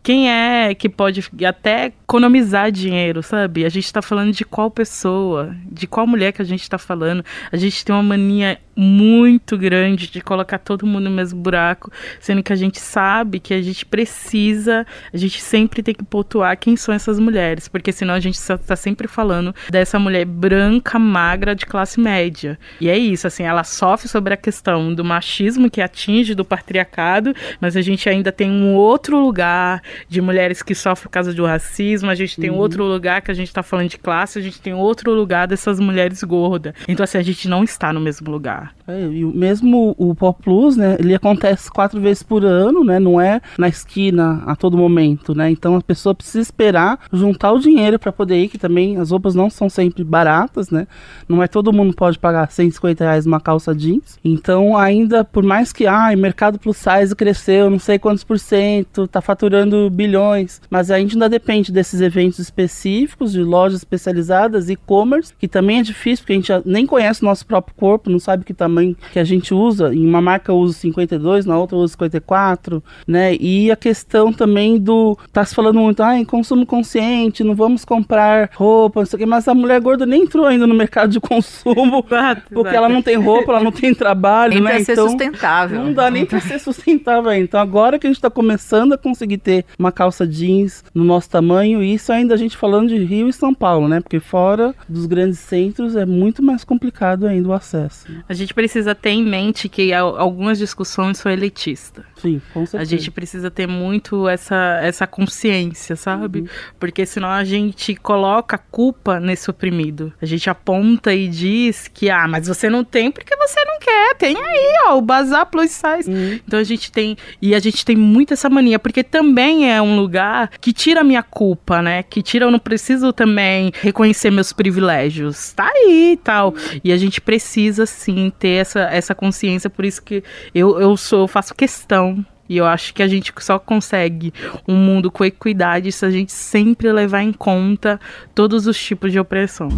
quem é que pode até economizar dinheiro, sabe? A gente está falando de qual pessoa, de qual mulher que a gente está falando. A gente tem uma mania muito grande de colocar todo mundo no mesmo buraco, sendo que a gente sabe que a gente precisa, a gente sempre tem que pontuar quem são essas mulheres, porque senão a gente está sempre falando dessa mulher branca, magra, de classe média. E é isso, assim, ela sofre sobre a questão do machismo que atinge do patriarcado, mas a gente ainda tem um outro lugar de mulheres que sofrem por causa do racismo, a gente tem uhum. outro lugar que a gente está falando de classe, a gente tem outro lugar dessas mulheres gordas. Então, assim, a gente não está no mesmo lugar. É, e mesmo o Pop Plus, né, ele acontece quatro vezes por ano, né, não é na esquina a todo momento, né, então a pessoa precisa esperar juntar o dinheiro para poder ir, que também as roupas não são sempre baratas, né, não é todo mundo pode pagar 150 reais uma calça jeans, então ainda, por mais que, ah, o mercado plus size cresceu não sei quantos por cento, tá faturando bilhões, mas a gente ainda depende desses eventos específicos, de lojas especializadas, e-commerce, que também é difícil, porque a gente nem conhece o nosso próprio corpo, não sabe que tamanho que a gente usa. Em uma marca eu uso 52, na outra eu uso 54, né? E a questão também do. Tá se falando muito, ah, em consumo consciente, não vamos comprar roupa, não sei o quê, mas a mulher gorda nem entrou ainda no mercado de consumo, exato, porque exato. ela não tem roupa, ela não tem trabalho, nem né? Pra ser então, sustentável. Não dá nem para ser sustentável. Então agora que a gente está começando a conseguir ter uma calça jeans no nosso tamanho, e isso ainda a gente falando de Rio e São Paulo, né? Porque fora dos grandes centros é muito mais complicado ainda o acesso. A gente precisa precisa ter em mente que algumas discussões são elitistas. Sim, com certeza. A gente precisa ter muito essa, essa consciência, sabe? Uhum. Porque senão a gente coloca a culpa nesse oprimido. A gente aponta e diz que, ah, mas você não tem porque você não quer. Tem aí, ó, o bazar plus size. Uhum. Então a gente tem. E a gente tem muito essa mania, porque também é um lugar que tira a minha culpa, né? Que tira, eu não preciso também reconhecer meus privilégios. Tá aí e tal. E a gente precisa sim ter essa, essa consciência, por isso que eu, eu sou, faço questão e eu acho que a gente só consegue um mundo com equidade se a gente sempre levar em conta todos os tipos de opressão.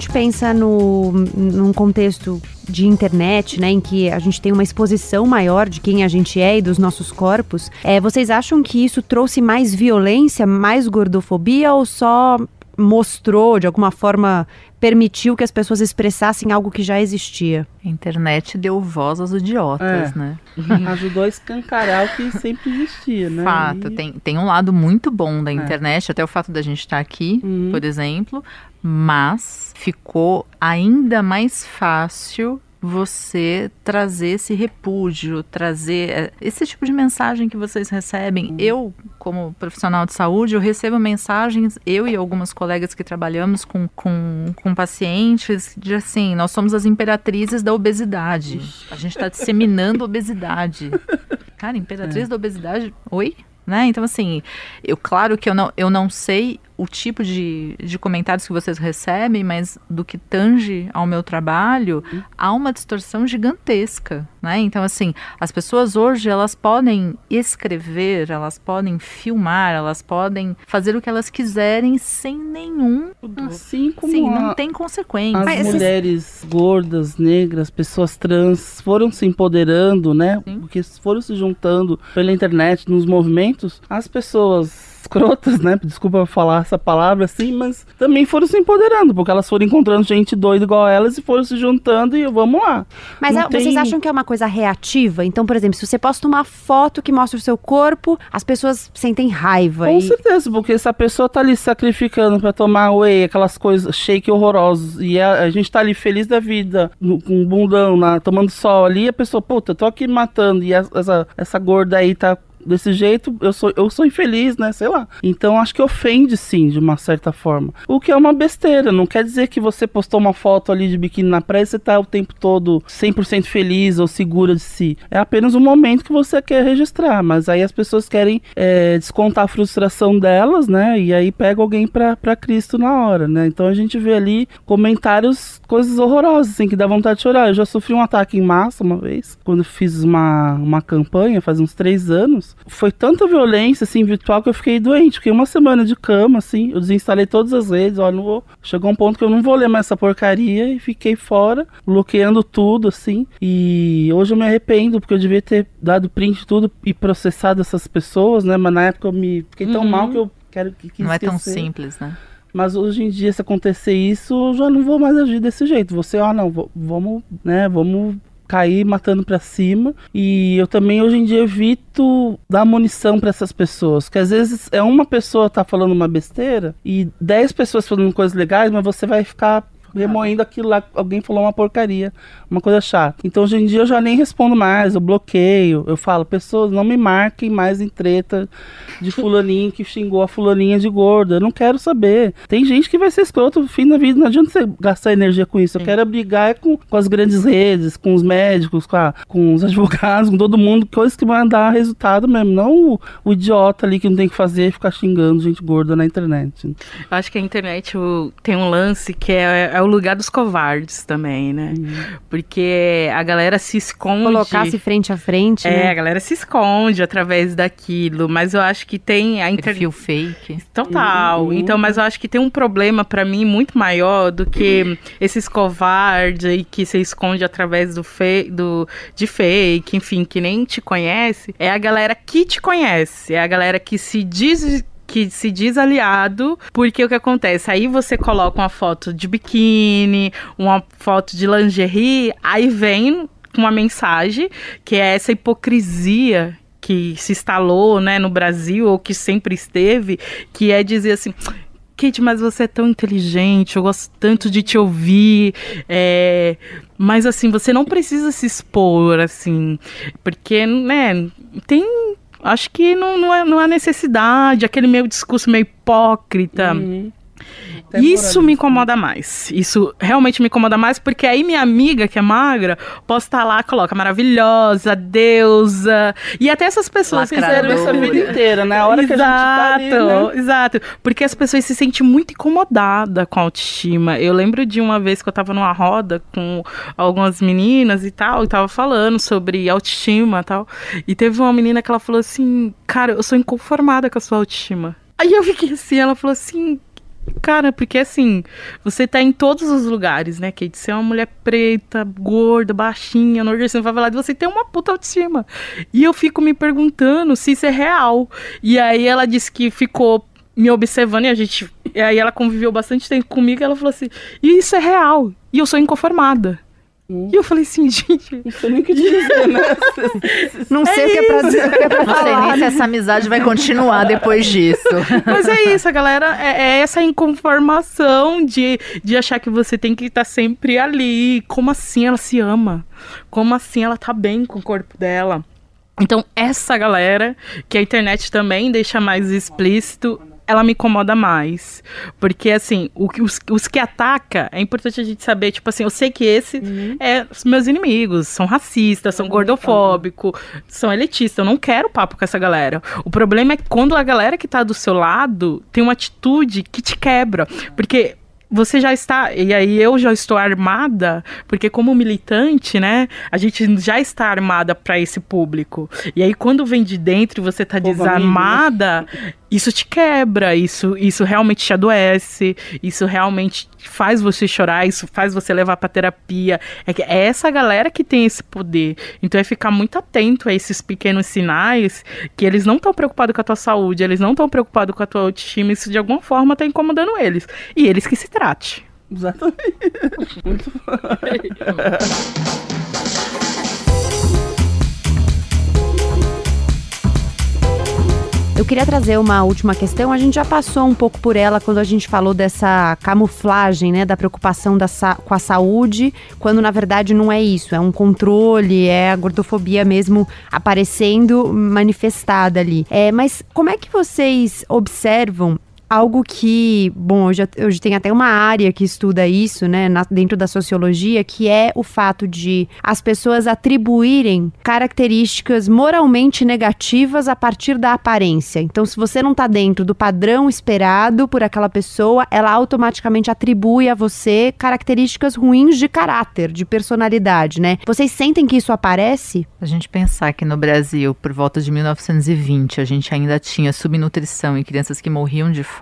Gente pensa no, num contexto de internet, né, em que a gente tem uma exposição maior de quem a gente é e dos nossos corpos, é, vocês acham que isso trouxe mais violência, mais gordofobia ou só mostrou, de alguma forma, permitiu que as pessoas expressassem algo que já existia. A internet deu voz aos idiotas, é. né? Ajudou a escancarar o que sempre existia, né? Fato, e... tem, tem um lado muito bom da é. internet, é. até o fato da gente estar aqui, uhum. por exemplo, mas ficou ainda mais fácil você trazer esse repúdio, trazer eh, esse tipo de mensagem que vocês recebem. Uhum. Eu, como profissional de saúde, eu recebo mensagens, eu e algumas colegas que trabalhamos com, com, com pacientes, de assim, nós somos as imperatrizes da obesidade. A gente está disseminando obesidade. Cara, imperatriz é. da obesidade, oi? Né? Então, assim, eu claro que eu não, eu não sei o tipo de, de comentários que vocês recebem, mas do que tange ao meu trabalho, uhum. há uma distorção gigantesca, né? Então, assim, as pessoas hoje, elas podem escrever, elas podem filmar, elas podem fazer o que elas quiserem sem nenhum... Assim como Sim, a, não tem consequência. As mas mulheres esses... gordas, negras, pessoas trans foram se empoderando, né? Sim. Porque foram se juntando pela internet, nos movimentos, as pessoas escrotas, né? Desculpa falar essa palavra assim, mas também foram se empoderando, porque elas foram encontrando gente doida igual elas e foram se juntando e vamos lá. Mas é, tem... vocês acham que é uma coisa reativa? Então, por exemplo, se você posta uma foto que mostra o seu corpo, as pessoas sentem raiva. Com e... certeza, porque se a pessoa tá ali sacrificando para tomar whey, aquelas coisas shake horrorosos, e a, a, gente tá ali feliz da vida, no, com um bundão, na, tomando sol ali, a pessoa, puta, tô aqui matando, e essa, essa gorda aí tá desse jeito, eu sou, eu sou infeliz, né? Sei lá. Então acho que ofende sim, de uma certa forma. O que é uma besteira. Não quer dizer que você postou uma foto ali de biquíni na praia e você tá o tempo todo 100% feliz ou segura de si. É apenas um momento que você quer registrar. Mas aí as pessoas querem é, descontar a frustração delas, né? E aí pega alguém pra Cristo na hora, né? Então a gente vê ali comentários, coisas horrorosas, assim, que dá vontade de chorar. Eu já sofri um ataque em massa uma vez, quando fiz uma, uma campanha, faz uns três anos foi tanta violência, assim, virtual, que eu fiquei doente. Fiquei uma semana de cama, assim. Eu desinstalei todas as redes. Olha, não vou. Chegou um ponto que eu não vou ler mais essa porcaria e fiquei fora, bloqueando tudo, assim. E hoje eu me arrependo, porque eu devia ter dado print tudo e processado essas pessoas, né? Mas na época eu me fiquei tão uhum. mal que eu quero que Não esquecer. é tão simples, né? Mas hoje em dia, se acontecer isso, eu já não vou mais agir desse jeito. Você, ah, não, vamos, né, vamos cair matando para cima. E eu também hoje em dia evito dar munição para essas pessoas, que às vezes é uma pessoa tá falando uma besteira e dez pessoas falando coisas legais, mas você vai ficar remoendo aquilo lá, alguém falou uma porcaria, uma coisa chata. Então hoje em dia eu já nem respondo mais, eu bloqueio, eu falo, pessoas, não me marquem mais em treta de fulaninho que xingou a fulaninha de gorda. Eu não quero saber. Tem gente que vai ser escroto no fim da vida, não adianta você gastar energia com isso. Eu quero brigar é com, com as grandes redes, com os médicos, com, a, com os advogados, com todo mundo, coisas que vão dar resultado mesmo, não o, o idiota ali que não tem que fazer e ficar xingando gente gorda na internet. Eu acho que a internet o, tem um lance que é, é, o lugar dos covardes também, né? Uhum. Porque a galera se esconde. Colocar-se frente a frente. É, né? a galera se esconde através daquilo. Mas eu acho que tem a internet. Perfil fake. Total. Uhum. Então, mas eu acho que tem um problema para mim muito maior do que esses covardes e que se esconde através do, fe... do de fake, enfim, que nem te conhece. É a galera que te conhece. É a galera que se diz que se diz aliado, porque o que acontece? Aí você coloca uma foto de biquíni, uma foto de lingerie, aí vem uma mensagem que é essa hipocrisia que se instalou né, no Brasil ou que sempre esteve, que é dizer assim. Kate, mas você é tão inteligente, eu gosto tanto de te ouvir. É, mas assim, você não precisa se expor, assim, porque, né, tem acho que não, não, é, não há necessidade, aquele meu discurso meio hipócrita. Uhum. Isso me incomoda mais. Isso realmente me incomoda mais, porque aí minha amiga, que é magra, posta lá, coloca maravilhosa, deusa. E até essas pessoas fizeram isso a vida inteira, né? A hora exato, que a gente tá ali, né? Exato. Porque as pessoas se sentem muito incomodadas com a autoestima. Eu lembro de uma vez que eu tava numa roda com algumas meninas e tal, e tava falando sobre autoestima e tal. E teve uma menina que ela falou assim: Cara, eu sou inconformada com a sua autoestima. Aí eu fiquei assim, ela falou assim, Cara, porque assim, você tá em todos os lugares, né, Kate? Você é uma mulher preta, gorda, baixinha, nordestina, favelada, você tem uma puta autoestima. E eu fico me perguntando se isso é real. E aí ela disse que ficou me observando e a gente. E aí ela conviveu bastante tempo comigo e ela falou assim: e isso é real. E eu sou inconformada. E eu falei assim, gente. Não sei nem o que dizer, né? Não sei é o que é pra dizer, o que é pra Não sei nem se essa amizade vai continuar depois disso. Mas é isso, a galera. É, é essa inconformação de, de achar que você tem que estar sempre ali. Como assim ela se ama? Como assim ela tá bem com o corpo dela? Então, essa galera, que a internet também deixa mais explícito, ela me incomoda mais. Porque, assim, o, os, os que ataca, é importante a gente saber, tipo assim, eu sei que esse uhum. é os meus inimigos, são racistas, são gordofóbicos, são elitistas. Eu não quero papo com essa galera. O problema é quando a galera que tá do seu lado tem uma atitude que te quebra. Porque você já está, e aí eu já estou armada, porque como militante, né, a gente já está armada para esse público. E aí quando vem de dentro e você está desarmada, isso te quebra, isso, isso realmente te adoece, isso realmente faz você chorar, isso faz você levar para terapia. É, que é essa galera que tem esse poder. Então é ficar muito atento a esses pequenos sinais que eles não estão preocupados com a tua saúde, eles não estão preocupados com a tua autoestima, isso de alguma forma está incomodando eles. E eles que se trate. Exatamente. muito Eu queria trazer uma última questão. A gente já passou um pouco por ela quando a gente falou dessa camuflagem, né, da preocupação da com a saúde, quando na verdade não é isso, é um controle, é a gordofobia mesmo aparecendo manifestada ali. É, mas como é que vocês observam algo que, bom, hoje, hoje tem até uma área que estuda isso, né, na, dentro da sociologia, que é o fato de as pessoas atribuírem características moralmente negativas a partir da aparência. Então, se você não está dentro do padrão esperado por aquela pessoa, ela automaticamente atribui a você características ruins de caráter, de personalidade, né? Vocês sentem que isso aparece? A gente pensar que no Brasil, por volta de 1920, a gente ainda tinha subnutrição em crianças que morriam de fome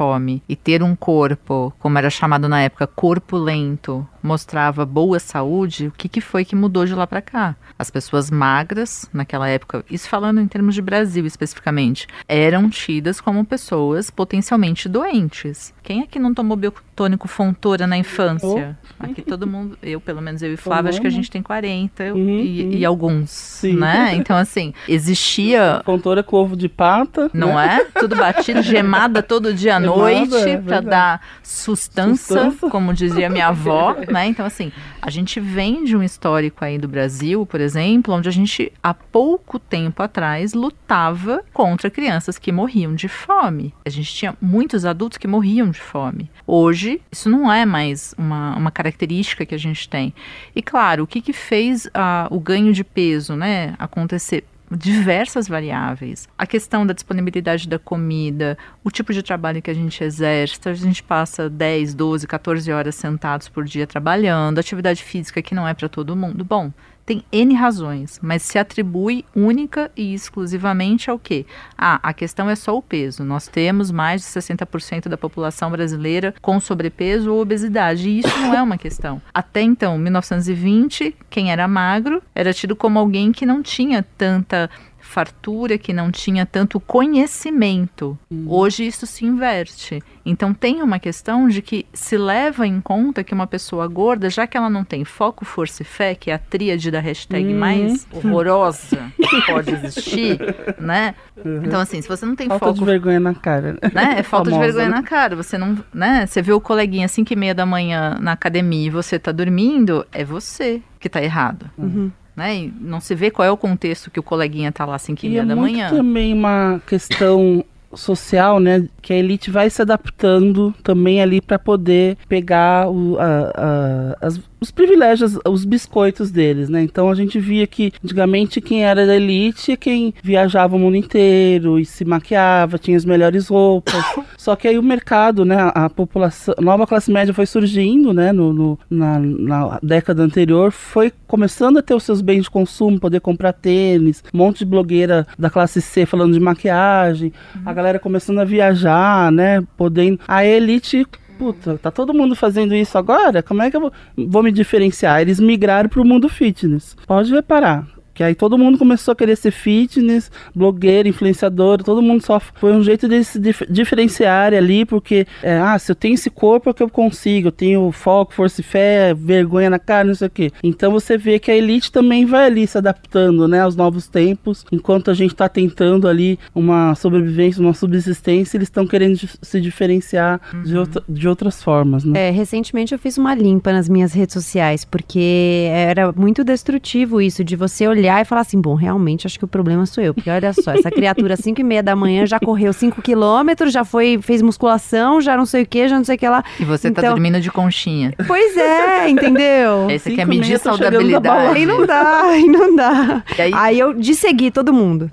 e ter um corpo, como era chamado na época, corpulento, mostrava boa saúde, o que, que foi que mudou de lá para cá? As pessoas magras, naquela época, isso falando em termos de Brasil especificamente, eram tidas como pessoas potencialmente doentes. Quem é que não tomou biotônico Fontoura na infância? Oh. Aqui todo mundo, eu pelo menos eu e Flávia, acho que a gente tem 40 uhum, e, uhum. e, alguns, Sim. né? Então assim, existia... Fontoura com ovo de pata. Não né? é? Tudo batido, gemada todo dia à noite é para dar sustância, sustância, como dizia minha avó, né? Então assim, a gente vem de um histórico aí do Brasil, por exemplo, onde a gente há pouco tempo atrás lutava contra crianças que morriam de fome. A gente tinha muitos adultos que morriam de fome. Hoje, isso não é mais uma, uma característica que a gente tem. E claro, o que, que fez uh, o ganho de peso né, acontecer? Diversas variáveis. A questão da disponibilidade da comida, o tipo de trabalho que a gente exerce, a gente passa 10, 12, 14 horas sentados por dia trabalhando, atividade física que não é para todo mundo. Bom, tem N razões, mas se atribui única e exclusivamente ao quê? Ah, a questão é só o peso. Nós temos mais de 60% da população brasileira com sobrepeso ou obesidade, e isso não é uma questão. Até então, 1920, quem era magro era tido como alguém que não tinha tanta fartura, que não tinha tanto conhecimento. Hum. Hoje isso se inverte. Então tem uma questão de que se leva em conta que uma pessoa gorda, já que ela não tem foco, força e fé, que é a tríade da hashtag hum. mais horrorosa que pode existir, né? Uhum. Então assim, se você não tem falta foco... Falta de vergonha na cara. Né? É falta Famosa, de vergonha né? na cara. Você não, né? Você vê o coleguinha às 5 e meia da manhã na academia e você tá dormindo, é você que tá errado. Uhum né? E não se vê qual é o contexto que o coleguinha tá lá às 5 e meia é da manhã. também uma questão social, né, que a elite vai se adaptando também ali para poder pegar o, a, a, as, os privilégios, os biscoitos deles, né? Então a gente via que antigamente quem era da elite é quem viajava o mundo inteiro e se maquiava, tinha as melhores roupas. Só que aí o mercado, né, a população, a nova classe média foi surgindo, né, no, no na, na, década anterior, foi começando a ter os seus bens de consumo, poder comprar tênis, um monte de blogueira da classe C falando de maquiagem, uhum. a galera começando a viajar, né, podendo. A elite puta, tá todo mundo fazendo isso agora? Como é que eu vou, vou me diferenciar? Eles migraram pro mundo fitness. Pode reparar. Que aí todo mundo começou a querer ser fitness, blogueiro, influenciador, todo mundo só foi um jeito de se dif diferenciar ali, porque, é, ah, se eu tenho esse corpo é que eu consigo, eu tenho foco, força e fé, vergonha na cara, não sei o quê. Então você vê que a elite também vai ali se adaptando, né, aos novos tempos, enquanto a gente está tentando ali uma sobrevivência, uma subsistência, eles estão querendo se diferenciar uhum. de, outra, de outras formas, né? É, recentemente eu fiz uma limpa nas minhas redes sociais, porque era muito destrutivo isso de você olhar olhar e falar assim: bom, realmente acho que o problema sou eu. Porque olha só, essa criatura, 5 e meia da manhã, já correu 5 quilômetros, já foi, fez musculação, já não sei o que, já não sei o que lá. E você tá então... tá dormindo de conchinha. Pois é, entendeu? Aí você quer medir saudabilidade. Aí não dá, aí não dá. Aí... aí... eu dissegui todo mundo.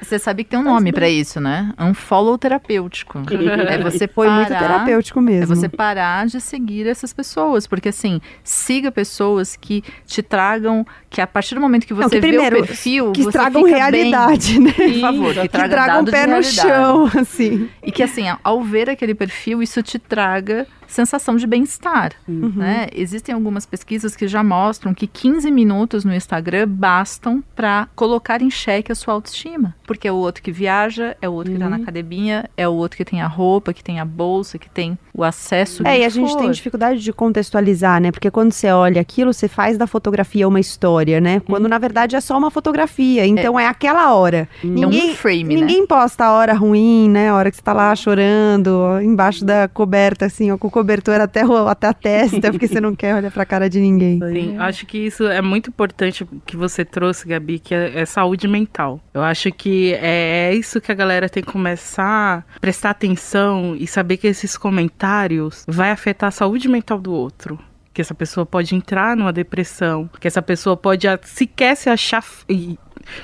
Você sabe que tem um nome para isso, né? Um follow terapêutico. É você Foi parar, muito terapêutico mesmo. É você parar de seguir essas pessoas. Porque assim, siga pessoas que te tragam, que a partir do momento que você não, que primeiro, vê o perfil, que tragam realidade, bem. né? Por favor, que, que traga traga um pé no chão, assim. E que assim, ao ver aquele perfil, isso te traga sensação de bem-estar. Uhum. Né? Existem algumas pesquisas que já mostram que 15 minutos no Instagram bastam para colocar em xeque a sua autoestima. Porque é o outro que viaja, é o outro uhum. que está na academia, é o outro que tem a roupa, que tem a bolsa, que tem o acesso. É, e a for. gente tem dificuldade de contextualizar, né? Porque quando você olha aquilo, você faz da fotografia uma história, né? Quando uhum. na verdade é só uma fotografia. Então é, é aquela hora. Ninguém, é um frame, né? Ninguém né? posta a hora ruim, né? A hora que você tá lá chorando, embaixo da coberta, assim, ó, com o cobertor até, até a testa, porque você não quer olhar pra cara de ninguém. Sim, acho que isso é muito importante que você trouxe, Gabi, que é, é saúde mental. Eu acho que é, é isso que a galera tem que começar a prestar atenção e saber que esses comentários vai afetar a saúde mental do outro que essa pessoa pode entrar numa depressão, que essa pessoa pode sequer se achar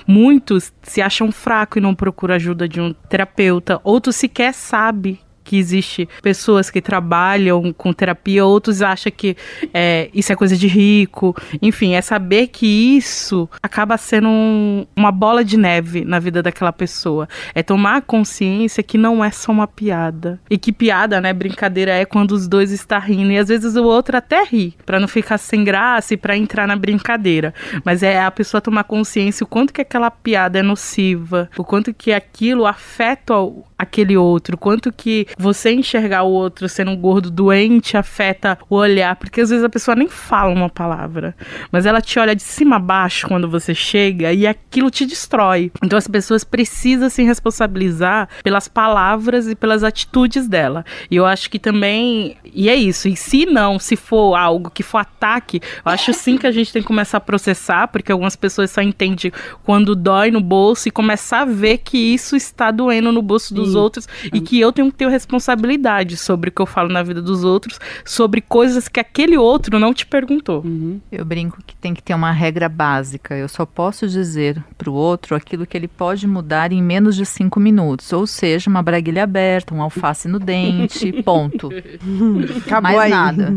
muitos se acham fraco e não procuram ajuda de um terapeuta, outros sequer sabe que existe pessoas que trabalham com terapia, outros acham que é, isso é coisa de rico. Enfim, é saber que isso acaba sendo um, uma bola de neve na vida daquela pessoa. É tomar consciência que não é só uma piada. E que piada, né, brincadeira é quando os dois estão rindo. E às vezes o outro até ri, para não ficar sem graça e para entrar na brincadeira. Mas é a pessoa tomar consciência o quanto que aquela piada é nociva, o quanto que aquilo afeta aquele outro, quanto que você enxergar o outro sendo um gordo doente afeta o olhar, porque às vezes a pessoa nem fala uma palavra, mas ela te olha de cima a baixo quando você chega e aquilo te destrói. Então as pessoas precisam se responsabilizar pelas palavras e pelas atitudes dela. E eu acho que também, e é isso, e se não, se for algo que for ataque, eu acho sim que a gente tem que começar a processar, porque algumas pessoas só entendem quando dói no bolso e começar a ver que isso está doendo no bolso dos outros e que eu tenho que ter responsabilidade sobre o que eu falo na vida dos outros, sobre coisas que aquele outro não te perguntou. Uhum. Eu brinco que tem que ter uma regra básica. Eu só posso dizer para o outro aquilo que ele pode mudar em menos de cinco minutos. Ou seja, uma braguilha aberta, um alface no dente, ponto. Acabou Mais aí. nada.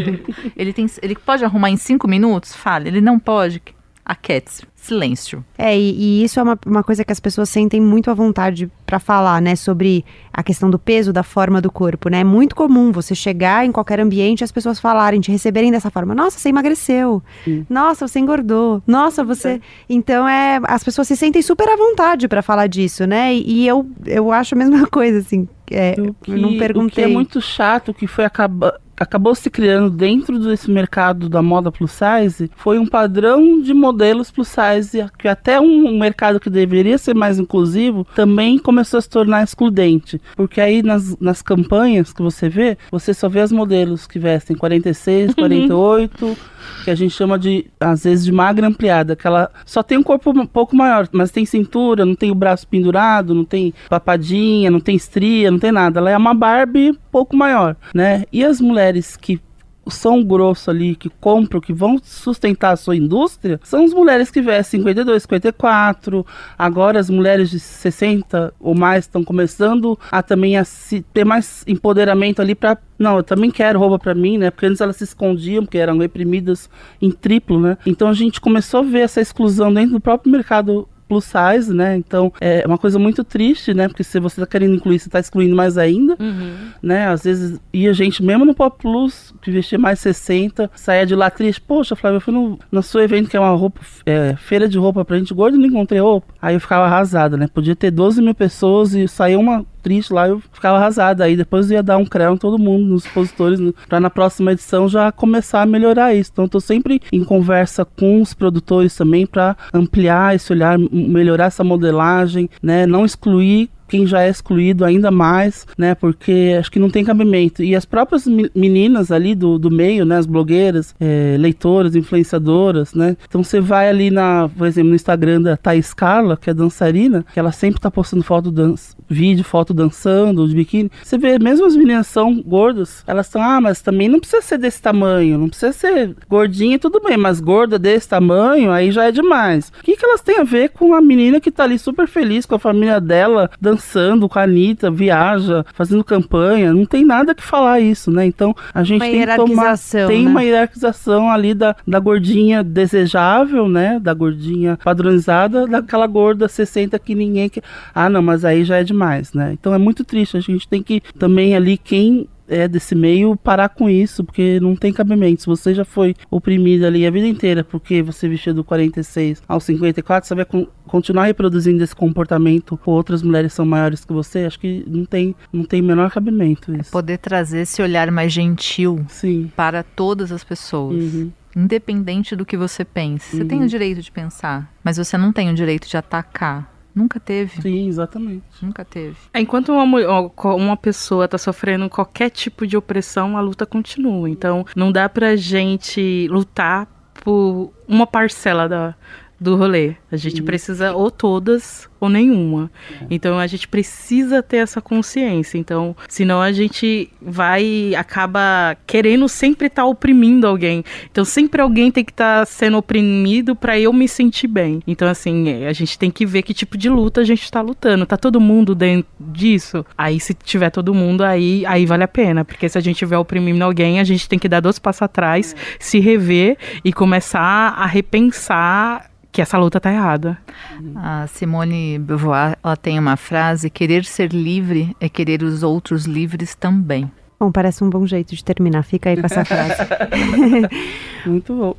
ele, tem, ele pode arrumar em cinco minutos? Fala. Ele não pode? Aquete-se. Silêncio. É, e, e isso é uma, uma coisa que as pessoas sentem muito à vontade pra falar, né? Sobre a questão do peso, da forma do corpo, né? É muito comum você chegar em qualquer ambiente e as pessoas falarem, te receberem dessa forma. Nossa, você emagreceu. Nossa, você engordou. Nossa, você. Então, é. As pessoas se sentem super à vontade pra falar disso, né? E, e eu, eu acho a mesma coisa, assim. É, que, eu não o que perguntei. é muito chato, que foi acaba, acabou se criando dentro desse mercado da moda plus size, foi um padrão de modelos plus size, que até um, mercado que deveria ser mais inclusivo, também começou a se tornar excludente. Porque aí nas, nas campanhas que você vê, você só vê as modelos que vestem 46, 48, que a gente chama de, às vezes, de magra ampliada, que ela só tem um corpo um pouco maior, mas tem cintura, não tem o braço pendurado, não tem papadinha, não tem estria, não tem nada. Ela é uma Barbie pouco maior, né? E as mulheres que são grosso ali, que compram, que vão sustentar a sua indústria, são as mulheres que vestem 52, 54. Agora as mulheres de 60 ou mais estão começando a também a se, ter mais empoderamento ali para não, eu também quero roupa para mim, né? Porque antes elas se escondiam, porque eram reprimidas em triplo, né? Então a gente começou a ver essa exclusão dentro do próprio mercado plus size, né? Então é uma coisa muito triste, né? Porque se você tá querendo incluir, você tá excluindo mais ainda, né? Às vezes ia gente mesmo no Pop Plus, que vestia mais 60, saía de lá triste. Poxa, Flávia, eu fui no, no seu evento que é uma roupa, é, feira de roupa pra gente gorda e não encontrei roupa. Aí eu ficava arrasada, né? Podia ter 12 mil pessoas e sair uma triste lá, eu ficava arrasada. Aí depois eu ia dar um em todo mundo, nos expositores, pra na próxima edição já começar a melhorar isso. Então eu tô sempre em conversa com os produtores também pra ampliar esse olhar, melhorar essa modelagem, né? Não excluir quem já é excluído ainda mais, né? Porque acho que não tem cabimento. E as próprias me- meninas ali do, do meio, né? As blogueiras, eh, leitoras, influenciadoras, né? Então você vai ali na, por exemplo, no Instagram da Thaís Carla, que é dançarina, que ela sempre tá postando foto dan vídeo, foto dançando, de biquíni. Você vê, mesmo as meninas são gordas, elas estão, ah, mas também não precisa ser desse tamanho, não precisa ser gordinha, tudo bem, mas gorda desse tamanho, aí já é demais. O que, que elas têm a ver com a menina que tá ali super feliz com a família dela, dançando com a Anitta, viaja, fazendo campanha? Não tem nada que falar isso, né? Então a gente Uma tem que tomar. Tem né? uma hierarquização ali da, da gordinha desejável, né? Da gordinha padronizada, daquela gorda 60 que ninguém quer. Ah, não, mas aí já é demais, né? Então é muito triste. A gente tem que também ali, quem é desse meio, parar com isso, porque não tem cabimento. Se você já foi oprimida ali a vida inteira, porque você vestiu do 46 ao 54, você vai con- continuar reproduzindo esse comportamento com outras mulheres que são maiores que você, acho que não tem, não tem menor cabimento isso. Poder trazer esse olhar mais gentil Sim. para todas as pessoas. Uhum. Independente do que você pense. Você tem o direito de pensar, mas você não tem o direito de atacar. Nunca teve. Sim, exatamente. Nunca teve. Enquanto uma, uma pessoa tá sofrendo qualquer tipo de opressão, a luta continua. Então, não dá pra gente lutar por uma parcela da, do rolê. A gente precisa ou todas ou nenhuma. Então a gente precisa ter essa consciência. Então, senão a gente vai acaba querendo sempre estar tá oprimindo alguém. Então sempre alguém tem que estar tá sendo oprimido para eu me sentir bem. Então assim, é, a gente tem que ver que tipo de luta a gente está lutando. Tá todo mundo dentro disso? Aí se tiver todo mundo aí, aí vale a pena, porque se a gente estiver oprimindo alguém, a gente tem que dar dois passos atrás, se rever e começar a repensar que essa luta tá errada. A Simone Beauvoir, ela tem uma frase: querer ser livre é querer os outros livres também. Bom, parece um bom jeito de terminar. Fica aí com essa frase. Muito bom.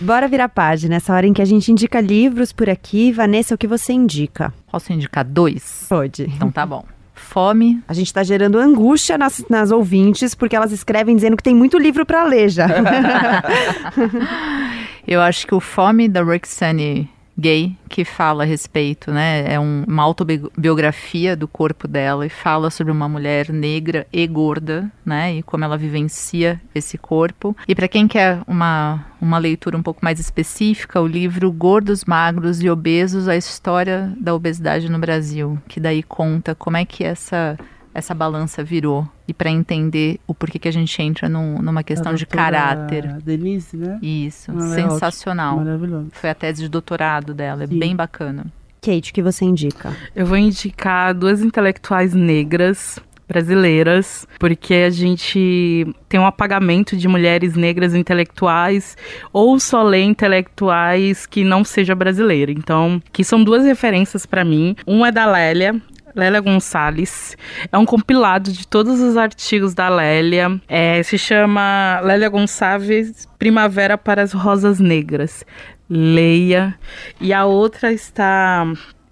Bora virar página, essa hora em que a gente indica livros por aqui. Vanessa, o que você indica? Posso indicar dois? Pode. Então tá bom fome. A gente está gerando angústia nas, nas ouvintes, porque elas escrevem dizendo que tem muito livro para ler já. Eu acho que o Fome da Roxane gay que fala a respeito, né? É um, uma autobiografia do corpo dela e fala sobre uma mulher negra e gorda, né? E como ela vivencia esse corpo. E para quem quer uma, uma leitura um pouco mais específica, o livro Gordos, Magros e Obesos: A História da Obesidade no Brasil, que daí conta como é que essa essa balança virou e para entender o porquê que a gente entra num, numa questão de caráter. Denise, né? Isso, ah, sensacional. É Maravilhoso. Foi a tese de doutorado dela, é Sim. bem bacana. Kate, o que você indica? Eu vou indicar duas intelectuais negras brasileiras, porque a gente tem um apagamento de mulheres negras intelectuais ou só lê intelectuais que não seja brasileira. Então, que são duas referências para mim. Uma é da Lélia, Lélia Gonçalves. É um compilado de todos os artigos da Lélia. É, se chama Lélia Gonçalves Primavera para as Rosas Negras. Leia. E a outra está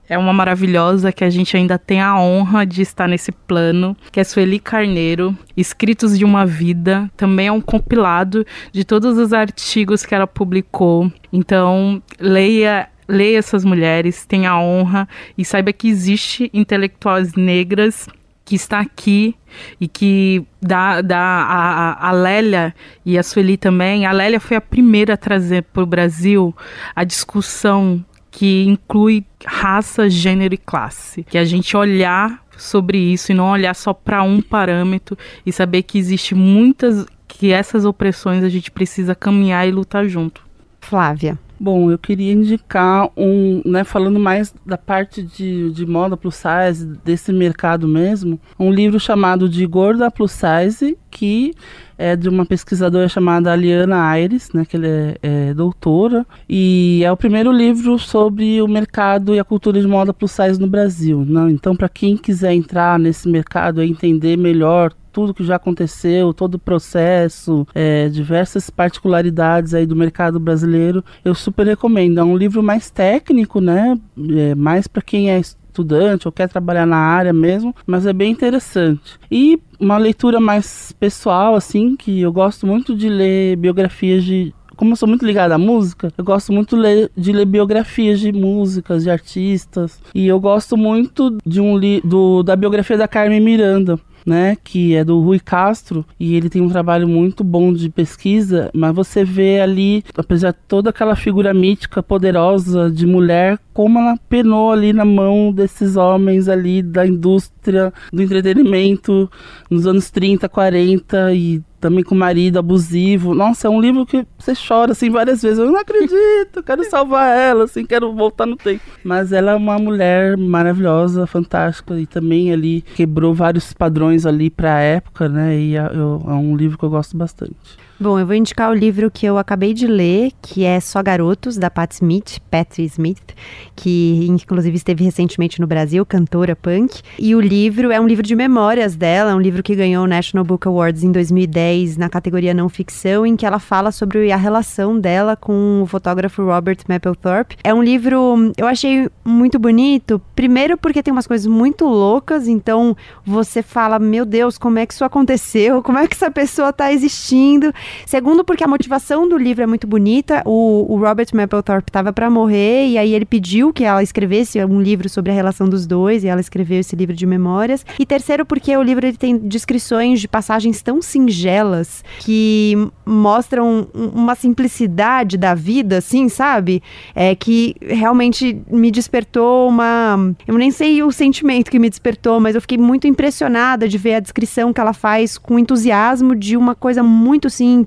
é uma maravilhosa que a gente ainda tem a honra de estar nesse plano, que é Sueli Carneiro, Escritos de uma Vida. Também é um compilado de todos os artigos que ela publicou. Então, leia leia essas mulheres, tenha honra e saiba que existe intelectuais negras que está aqui e que dá, dá a, a Lélia e a Sueli também. A Lélia foi a primeira a trazer para o Brasil a discussão que inclui raça, gênero e classe. Que a gente olhar sobre isso e não olhar só para um parâmetro e saber que existe muitas que essas opressões a gente precisa caminhar e lutar junto. Flávia. Bom, eu queria indicar um, né, falando mais da parte de, de moda plus size, desse mercado mesmo, um livro chamado de Gorda Plus Size, que é de uma pesquisadora chamada Aliana Aires, né, que ela é, é, doutora, e é o primeiro livro sobre o mercado e a cultura de moda plus size no Brasil. Né? Então, para quem quiser entrar nesse mercado e entender melhor tudo que já aconteceu, todo o processo, é, diversas particularidades aí do mercado brasileiro, eu super recomendo. É um livro mais técnico, né? É, mais para quem é estudante ou quer trabalhar na área mesmo, mas é bem interessante. E uma leitura mais pessoal, assim, que eu gosto muito de ler biografias de, como eu sou muito ligada à música, eu gosto muito de ler biografias de músicas, de artistas. E eu gosto muito de um do, da biografia da Carmen Miranda né, que é do Rui Castro, e ele tem um trabalho muito bom de pesquisa, mas você vê ali, apesar de toda aquela figura mítica, poderosa de mulher, como ela penou ali na mão desses homens ali da indústria do entretenimento nos anos 30, 40 e também com marido abusivo. Nossa, é um livro que você chora assim várias vezes. Eu não acredito, quero salvar ela, assim, quero voltar no tempo. Mas ela é uma mulher maravilhosa, fantástica e também ali quebrou vários padrões ali para a época, né? E é, eu, é um livro que eu gosto bastante. Bom, eu vou indicar o livro que eu acabei de ler, que é Só Garotos, da Pat Smith, Patty Smith, que inclusive esteve recentemente no Brasil, cantora punk. E o livro é um livro de memórias dela, é um livro que ganhou o National Book Awards em 2010 na categoria não ficção, em que ela fala sobre a relação dela com o fotógrafo Robert Mapplethorpe. É um livro, eu achei muito bonito, primeiro porque tem umas coisas muito loucas, então você fala, meu Deus, como é que isso aconteceu? Como é que essa pessoa está existindo? Segundo, porque a motivação do livro é muito bonita. O, o Robert Mapplethorpe estava para morrer e aí ele pediu que ela escrevesse um livro sobre a relação dos dois e ela escreveu esse livro de memórias. E terceiro, porque o livro ele tem descrições de passagens tão singelas que mostram uma simplicidade da vida, assim, sabe? É que realmente me despertou uma. Eu nem sei o sentimento que me despertou, mas eu fiquei muito impressionada de ver a descrição que ela faz com entusiasmo de uma coisa muito simples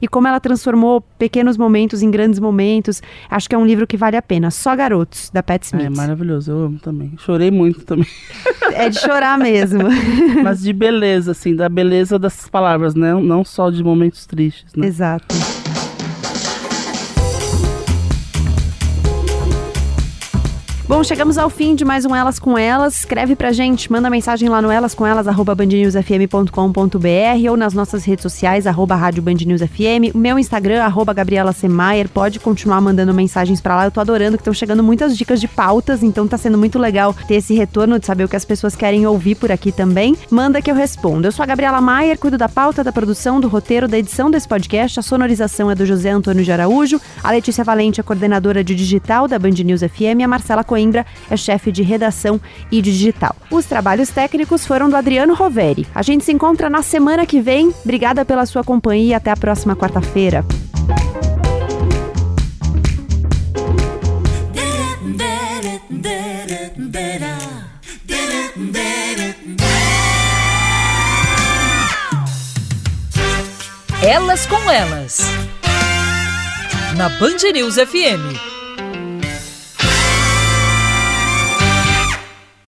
e como ela transformou pequenos momentos em grandes momentos. Acho que é um livro que vale a pena. Só Garotos, da Pat Smith. É maravilhoso, eu amo também. Chorei muito também. É de chorar mesmo. Mas de beleza, assim, da beleza dessas palavras, né? Não só de momentos tristes, né? Exato. Bom, chegamos ao fim de mais um Elas com Elas. Escreve pra gente, manda mensagem lá no elascomelas.bandnewsfm.com.br ou nas nossas redes sociais, arroba Rádio Band News FM. O meu Instagram, arroba Gabriela Semayer. Pode continuar mandando mensagens pra lá. Eu tô adorando que estão chegando muitas dicas de pautas, então tá sendo muito legal ter esse retorno de saber o que as pessoas querem ouvir por aqui também. Manda que eu respondo. Eu sou a Gabriela Maier, cuido da pauta, da produção, do roteiro, da edição desse podcast. A sonorização é do José Antônio de Araújo. A Letícia Valente é coordenadora de digital da Band News FM. E a Marcela Coelho Coimbra é chefe de redação e digital. Os trabalhos técnicos foram do Adriano Roveri. A gente se encontra na semana que vem. Obrigada pela sua companhia até a próxima quarta-feira. Elas com Elas. Na Band News FM.